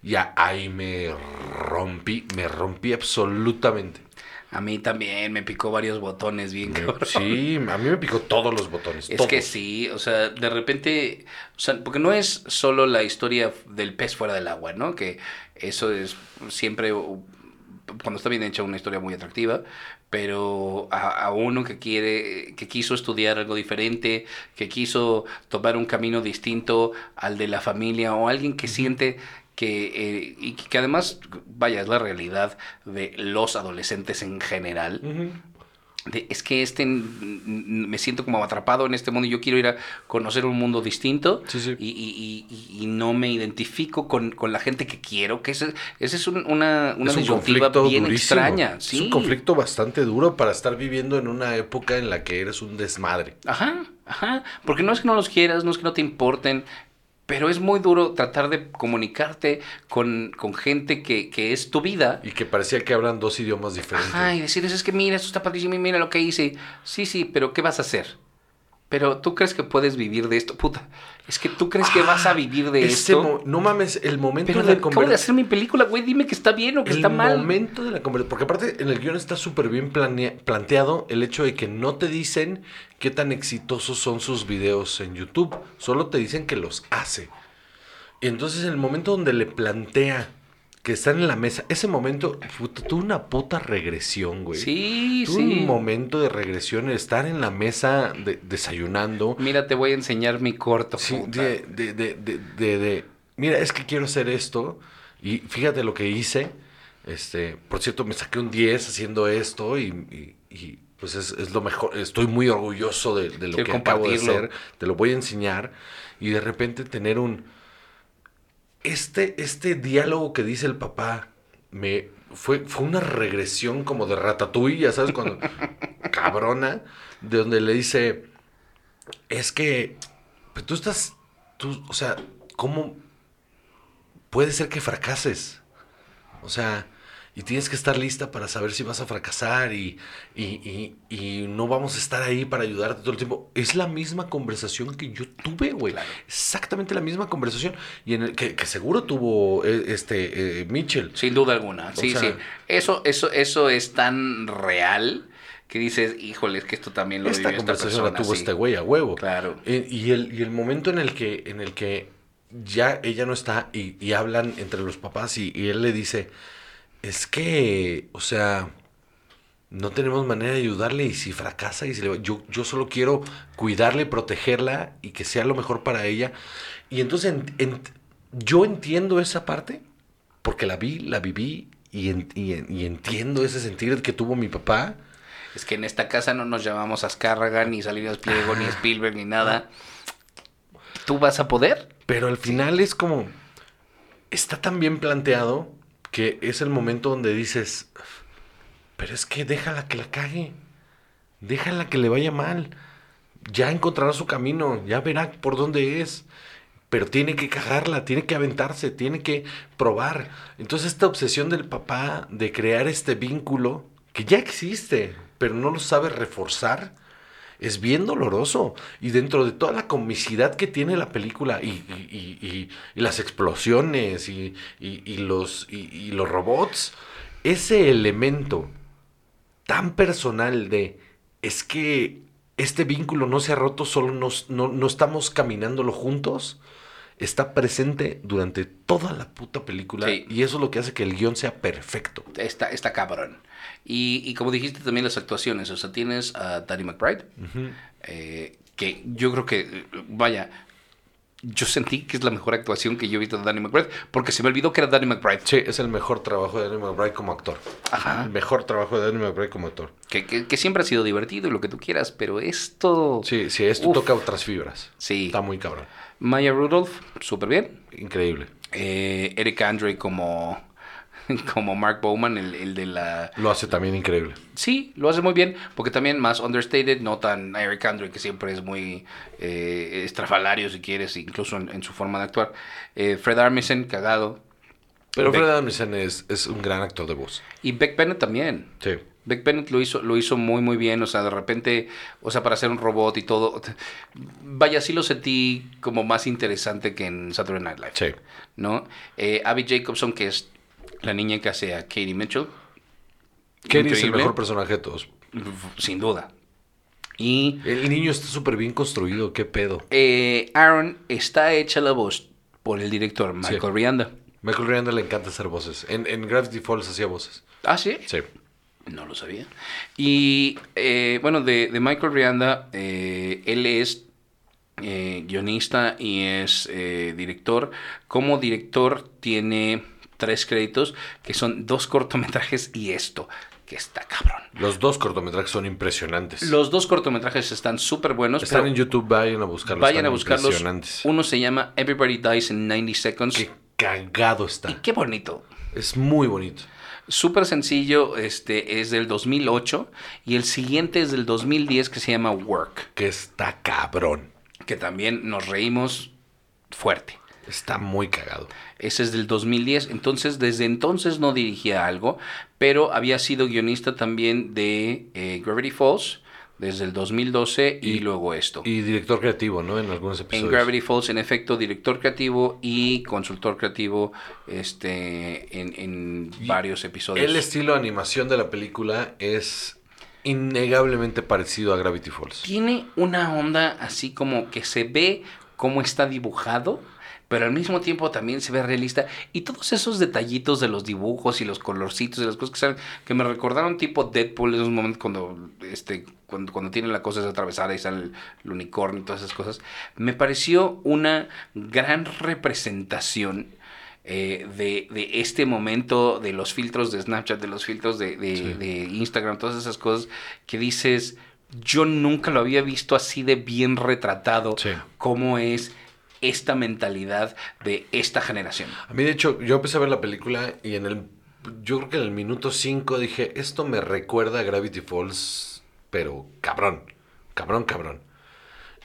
[SPEAKER 2] Ya ahí me rompí, me rompí absolutamente.
[SPEAKER 3] A mí también me picó varios botones bien cabrón.
[SPEAKER 2] Sí, a mí me picó todos los botones.
[SPEAKER 3] Es
[SPEAKER 2] todos.
[SPEAKER 3] que sí, o sea, de repente, o sea, porque no es solo la historia del pez fuera del agua, ¿no? Que eso es siempre, cuando está bien hecha, una historia muy atractiva, pero a, a uno que quiere, que quiso estudiar algo diferente, que quiso tomar un camino distinto al de la familia, o alguien que siente que, eh, y que además, vaya, es la realidad de los adolescentes en general, de, es que este me siento como atrapado en este mundo y yo quiero ir a conocer un mundo distinto
[SPEAKER 2] Sí, sí.
[SPEAKER 3] Y, y- y- y no me identifico con, con la gente que quiero, que ese, ese es un- una, una
[SPEAKER 2] es un
[SPEAKER 3] disyuntiva
[SPEAKER 2] conflicto
[SPEAKER 3] bien
[SPEAKER 2] durísimo.
[SPEAKER 3] extraña.
[SPEAKER 2] Es un conflicto bastante duro para estar viviendo en una época en la que eres un desmadre.
[SPEAKER 3] Ajá, ajá, porque no es que no los quieras, no es que no te importen, pero es muy duro tratar de comunicarte con, con gente que, que es tu vida.
[SPEAKER 2] Y que parecía que hablan dos idiomas diferentes.
[SPEAKER 3] Ajá, y decirles, es que mira, esto está padrísimo y mira lo que hice. Sí, sí, pero ¿qué vas a hacer? Pero tú crees que puedes vivir de esto, puta. Es que tú crees que vas a vivir de esto.
[SPEAKER 2] no mames, el momento
[SPEAKER 3] Pero
[SPEAKER 2] de
[SPEAKER 3] de- acabo de hacer mi película, güey, dime que está bien o que
[SPEAKER 2] el
[SPEAKER 3] está mal.
[SPEAKER 2] momento de la conversación. Porque aparte en el guion está súper bien planea- planteado el hecho de que no te dicen qué tan exitosos son sus videos en YouTube. Solo te dicen que los hace. Y entonces en el momento donde le plantea que están en la mesa, ese momento puta, tuvo una puta regresión, güey.
[SPEAKER 3] Sí,
[SPEAKER 2] Tuvo
[SPEAKER 3] sí.
[SPEAKER 2] un momento de regresión, estar en la mesa de- desayunando.
[SPEAKER 3] Mira, te voy a enseñar mi corto.
[SPEAKER 2] Sí,
[SPEAKER 3] puta.
[SPEAKER 2] de, de, de, de, de- de, mira, es que quiero hacer esto y fíjate lo que hice. Este, por cierto, me saqué un 10 haciendo esto y, y- y, pues es, es lo mejor. Estoy muy orgulloso de, lo
[SPEAKER 3] Quiero
[SPEAKER 2] que acabo de hacer. Te lo voy a enseñar y de repente tener un... este, este diálogo que dice el papá me fue, fue una regresión como de ratatouille, ya sabes, cuando cabrona, de donde le dice, es que pues, tú estás, tú, o sea, ¿cómo puede ser que fracases? O sea, y tienes que estar lista para saber si vas a fracasar y, y, y, y, no vamos a estar ahí para ayudarte todo el tiempo. Es la misma conversación que yo tuve, güey. Exactamente la misma conversación. Y en el que, que seguro tuvo eh, este eh, Mitchell.
[SPEAKER 3] Sin duda alguna. Sí, sí. Eso, eso, eso es tan real que dices, híjole, es que esto también lo
[SPEAKER 2] esta
[SPEAKER 3] vivió
[SPEAKER 2] conversación
[SPEAKER 3] esta persona.
[SPEAKER 2] la tuvo
[SPEAKER 3] sí.
[SPEAKER 2] este güey a huevo.
[SPEAKER 3] Claro.
[SPEAKER 2] Y, el, y el momento en el que, en el que ya ella no está y, y hablan entre los papás y él le dice, es que, o sea, no tenemos manera de ayudarle y si fracasa y si le- yo, yo solo quiero cuidarle, protegerla y que sea lo mejor para ella. Y entonces en- en- yo entiendo esa parte porque la vi, la viví y, en- y en- y entiendo ese sentir que tuvo mi papá.
[SPEAKER 3] Es que en esta casa no nos llamamos Azcárraga, ni Salinas Pliego, ni Spielberg, ni nada. ¿Tú vas a poder?
[SPEAKER 2] Pero al final es como. Está tan bien planteado que es el momento donde dices. Pero es que déjala que la cague. Déjala que le vaya mal. Ya encontrará su camino. Ya verá por dónde es. Pero tiene que cagarla, tiene que aventarse, tiene que probar. Entonces, esta obsesión del papá de crear este vínculo que ya existe, pero no lo sabe reforzar es bien doloroso. Y dentro de toda la comicidad que tiene la película y, y- y- y- las explosiones y, los, y, y los robots, ese elemento tan personal de es que este vínculo no se ha roto, solo nos- no, no estamos caminándolo juntos, está presente durante toda la puta película.
[SPEAKER 3] Sí.
[SPEAKER 2] Y eso es lo que hace que el guion sea perfecto.
[SPEAKER 3] Está, está cabrón. Y, y como dijiste también las actuaciones, o sea, tienes a Danny McBride, eh, que yo creo que, vaya, yo sentí que es la mejor actuación que yo he visto de Danny McBride, porque se me olvidó que era Danny McBride.
[SPEAKER 2] Sí, es el mejor trabajo de Danny McBride como actor.
[SPEAKER 3] Ajá.
[SPEAKER 2] El mejor trabajo de Danny McBride como actor.
[SPEAKER 3] Que, que- que siempre ha sido divertido y lo que tú quieras, pero esto...
[SPEAKER 2] Sí, sí, esto
[SPEAKER 3] Uf.
[SPEAKER 2] toca otras fibras.
[SPEAKER 3] Sí.
[SPEAKER 2] Está muy cabrón.
[SPEAKER 3] Maya Rudolph, súper bien.
[SPEAKER 2] Increíble.
[SPEAKER 3] Eh, Eric Andre como, como Mark Bowman, el, el de la...
[SPEAKER 2] Lo hace también increíble.
[SPEAKER 3] Sí, lo hace muy bien, porque también más understated, no tan Eric Andre, que siempre es muy eh, estrafalario, si quieres, incluso en, en su forma de actuar. Eh, Fred Armisen, cagado.
[SPEAKER 2] Pero
[SPEAKER 3] Beck-
[SPEAKER 2] Fred Armisen es, es un gran actor de voz.
[SPEAKER 3] Y Beck Bennett también.
[SPEAKER 2] Sí.
[SPEAKER 3] Beck Bennett lo hizo, lo hizo muy, muy bien. O sea, de repente, o sea, para hacer un robot y todo. Vaya, sí lo sentí como más interesante que en Saturday Night Live.
[SPEAKER 2] Sí.
[SPEAKER 3] ¿No? Eh, Abby Jacobson, que es la niña que hace a Katie Mitchell.
[SPEAKER 2] Kenny es el
[SPEAKER 3] Increíble.
[SPEAKER 2] mejor personaje de todos.
[SPEAKER 3] Sin duda. Y
[SPEAKER 2] El niño está súper bien construido. ¿Qué pedo?
[SPEAKER 3] eh, Aaron está hecha la voz por el director Michael
[SPEAKER 2] Sí.
[SPEAKER 3] Rianda.
[SPEAKER 2] Michael Rianda le encanta hacer voces. En, en Gravity Falls hacía voces.
[SPEAKER 3] Ah, sí.
[SPEAKER 2] Sí.
[SPEAKER 3] No lo sabía. Y eh, bueno, de, de Michael Rianda, eh, él es guionista y es director. Como director tiene tres créditos, que son dos cortometrajes y esto, que está cabrón.
[SPEAKER 2] Los dos cortometrajes son impresionantes.
[SPEAKER 3] Los dos cortometrajes están súper buenos.
[SPEAKER 2] Están en YouTube, vayan a buscarlos.
[SPEAKER 3] Vayan a buscarlos.
[SPEAKER 2] Impresionantes.
[SPEAKER 3] Uno se llama Everybody Dies in 90 Seconds.
[SPEAKER 2] Qué cagado
[SPEAKER 3] Y
[SPEAKER 2] está.
[SPEAKER 3] qué bonito.
[SPEAKER 2] Es muy bonito.
[SPEAKER 3] Súper sencillo, este es del 2008 y el siguiente es del 2010 que se llama Work,
[SPEAKER 2] Que está cabrón.
[SPEAKER 3] que también nos reímos fuerte.
[SPEAKER 2] Está muy cagado.
[SPEAKER 3] Ese es del 2010, entonces desde entonces no dirigía algo, pero había sido guionista también de eh, Gravity Falls desde el 2012 y,
[SPEAKER 2] Y-
[SPEAKER 3] luego esto.
[SPEAKER 2] Y director creativo, ¿no? En algunos
[SPEAKER 3] en
[SPEAKER 2] episodios.
[SPEAKER 3] Gravity Falls, en efecto, director creativo y consultor creativo este, en, en varios episodios.
[SPEAKER 2] El estilo de animación de la película es innegablemente parecido a Gravity Falls.
[SPEAKER 3] Tiene una onda así como que se ve cómo está dibujado, pero al mismo tiempo también se ve realista. Y todos esos detallitos de los dibujos y los colorcitos y las cosas que salen, que me recordaron tipo Deadpool en esos momentos cuando, este, cuando, cuando tiene la cosa esa atravesada y sale el, el unicornio y todas esas cosas, me pareció una gran representación. eh, de, de este momento, de los filtros de Snapchat, de los filtros de, de-
[SPEAKER 2] Sí.
[SPEAKER 3] de Instagram, todas esas cosas que dices, yo nunca lo había visto así de bien retratado
[SPEAKER 2] Sí.
[SPEAKER 3] como es esta mentalidad de esta generación.
[SPEAKER 2] A mí, de hecho, yo empecé a ver la película y en el. Yo creo que en el minuto 5 dije: Esto me recuerda a Gravity Falls, pero cabrón. Cabrón, cabrón.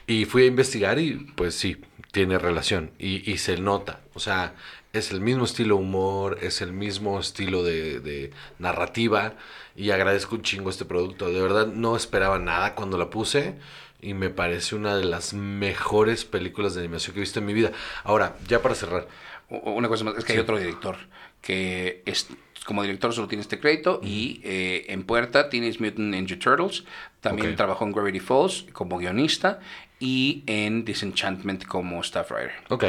[SPEAKER 2] Y fui a investigar y, pues sí, tiene relación. Y, y se nota. O sea, es el mismo estilo humor, es el mismo estilo de, de narrativa. Y agradezco un chingo este producto. De verdad, no esperaba nada cuando la puse y me parece una de las mejores películas de animación que he visto en mi vida. Ahora, ya para cerrar.
[SPEAKER 3] Una cosa más, es que hay otro director que es como director solo tiene este crédito y eh, en puerta tienes Mutant Ninja Turtles, también trabajó en Gravity Falls como guionista y en Disenchantment como staff writer.
[SPEAKER 2] Ok,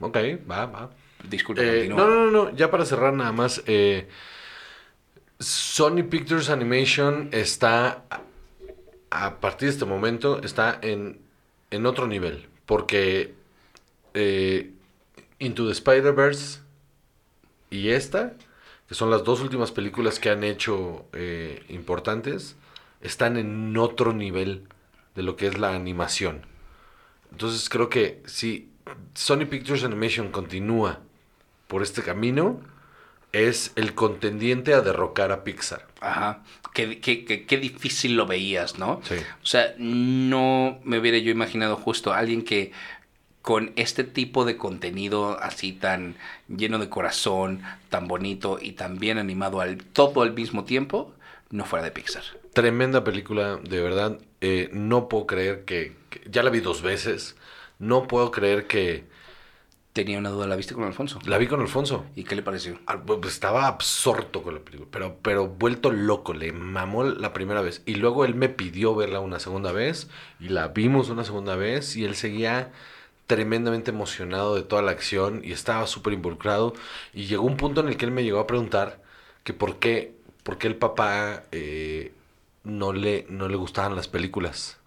[SPEAKER 2] ok, va, va.
[SPEAKER 3] Disculpe,
[SPEAKER 2] Eh,
[SPEAKER 3] continúa.
[SPEAKER 2] no, no, no, ya para cerrar nada más. eh, Sony Pictures Animation está, a- partir de este momento, está en, en otro nivel. Porque eh, Into the Spider-Verse y esta, que son las dos últimas películas que han hecho eh, importantes, están en otro nivel de lo que es la animación. Entonces creo que si Sony Pictures Animation continúa por este camino, es el contendiente a derrocar a Pixar.
[SPEAKER 3] Ajá. Qué, qué- qué- qué difícil lo veías, ¿no?
[SPEAKER 2] Sí.
[SPEAKER 3] O sea, no me hubiera yo imaginado justo alguien que con este tipo de contenido así tan lleno de corazón, tan bonito y tan bien animado al todo al mismo tiempo, no fuera de Pixar.
[SPEAKER 2] Tremenda película, de verdad. eh, no puedo creer que, que- Ya la vi dos veces. No puedo creer que...
[SPEAKER 3] Tenía una duda, ¿la viste con Alfonso?
[SPEAKER 2] La vi con Alfonso.
[SPEAKER 3] ¿Y qué le pareció?
[SPEAKER 2] Ah, pues, Estaba absorto con la película, pero, pero vuelto loco, le mamó la primera vez. Y luego él me pidió verla una segunda vez, y la vimos una segunda vez, y él seguía tremendamente emocionado de toda la acción, y estaba súper involucrado. Y llegó un punto en el que él me llegó a preguntar que por qué, por qué el papá eh, no, le, no le gustaban las películas.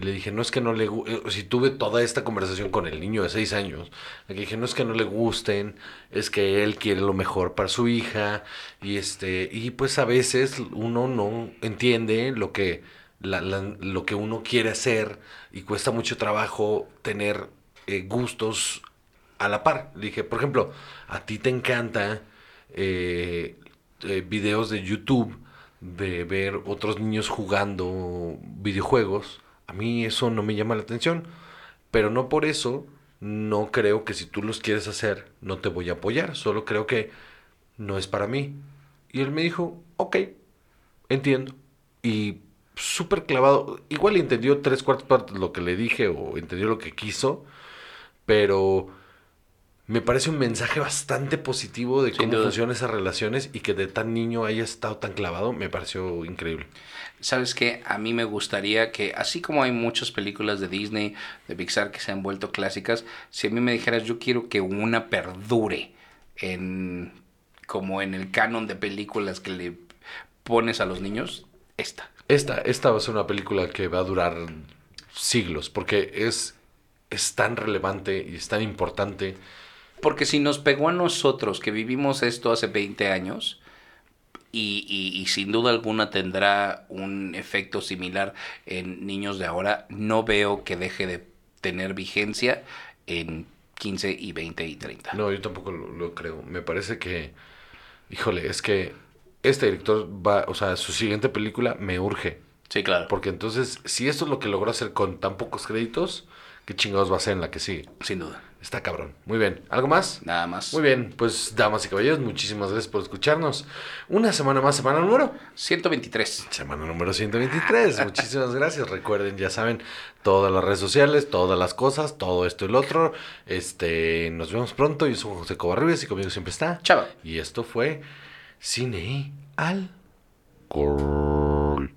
[SPEAKER 2] Le dije, no es que no le gusten, si tuve toda esta conversación con el niño de seis años, le dije, no es que no le gusten, es que él quiere lo mejor para su hija, y este, y pues a veces uno no entiende lo que, la- la- lo que uno quiere hacer, y cuesta mucho trabajo tener eh, gustos a la par. Le dije, por ejemplo, a ti te encanta eh, eh, videos de YouTube de ver otros niños jugando videojuegos. A mí eso no me llama la atención, pero no por eso no creo que si tú los quieres hacer no te voy a apoyar, solo creo que no es para mí. Y él me dijo, ok, entiendo. Y súper clavado, igual entendió tres cuartas partes lo que le dije o entendió lo que quiso, pero me parece un mensaje bastante positivo de
[SPEAKER 3] Sin
[SPEAKER 2] cómo
[SPEAKER 3] duda.
[SPEAKER 2] funcionan esas relaciones y que de tan niño haya estado tan clavado, me pareció increíble.
[SPEAKER 3] ¿Sabes qué? A mí me gustaría que, así como hay muchas películas de Disney, de Pixar que se han vuelto clásicas, si a mí me dijeras, yo quiero que una perdure en como en el canon de películas que le pones a los niños, esta.
[SPEAKER 2] Esta, esta va a ser una película que va a durar siglos, porque es, es tan relevante y es tan importante.
[SPEAKER 3] Porque si nos pegó a nosotros que vivimos esto hace 20 años, y, y- y sin duda alguna tendrá un efecto similar en niños de ahora, no veo que deje de tener vigencia en 15 y 20 y 30.
[SPEAKER 2] No, yo tampoco lo, lo creo. Me parece que, híjole, es que este director va, o sea, su siguiente película me urge.
[SPEAKER 3] Sí, claro.
[SPEAKER 2] Porque entonces, si esto es lo que logró hacer con tan pocos créditos, ¿qué chingados va a ser en la que sigue?
[SPEAKER 3] Sin duda.
[SPEAKER 2] Está cabrón. Muy bien. ¿Algo más?
[SPEAKER 3] Nada más.
[SPEAKER 2] Muy bien, pues damas y caballeros, muchísimas gracias por escucharnos. Una semana más, semana número.
[SPEAKER 3] 123.
[SPEAKER 2] Semana número 123. Muchísimas gracias. Recuerden, ya saben, todas las redes sociales, todas las cosas, todo esto y lo otro. Este, nos vemos pronto. Yo soy José Covarrubias y conmigo siempre está.
[SPEAKER 3] Chava.
[SPEAKER 2] Y esto fue Cine al Gol.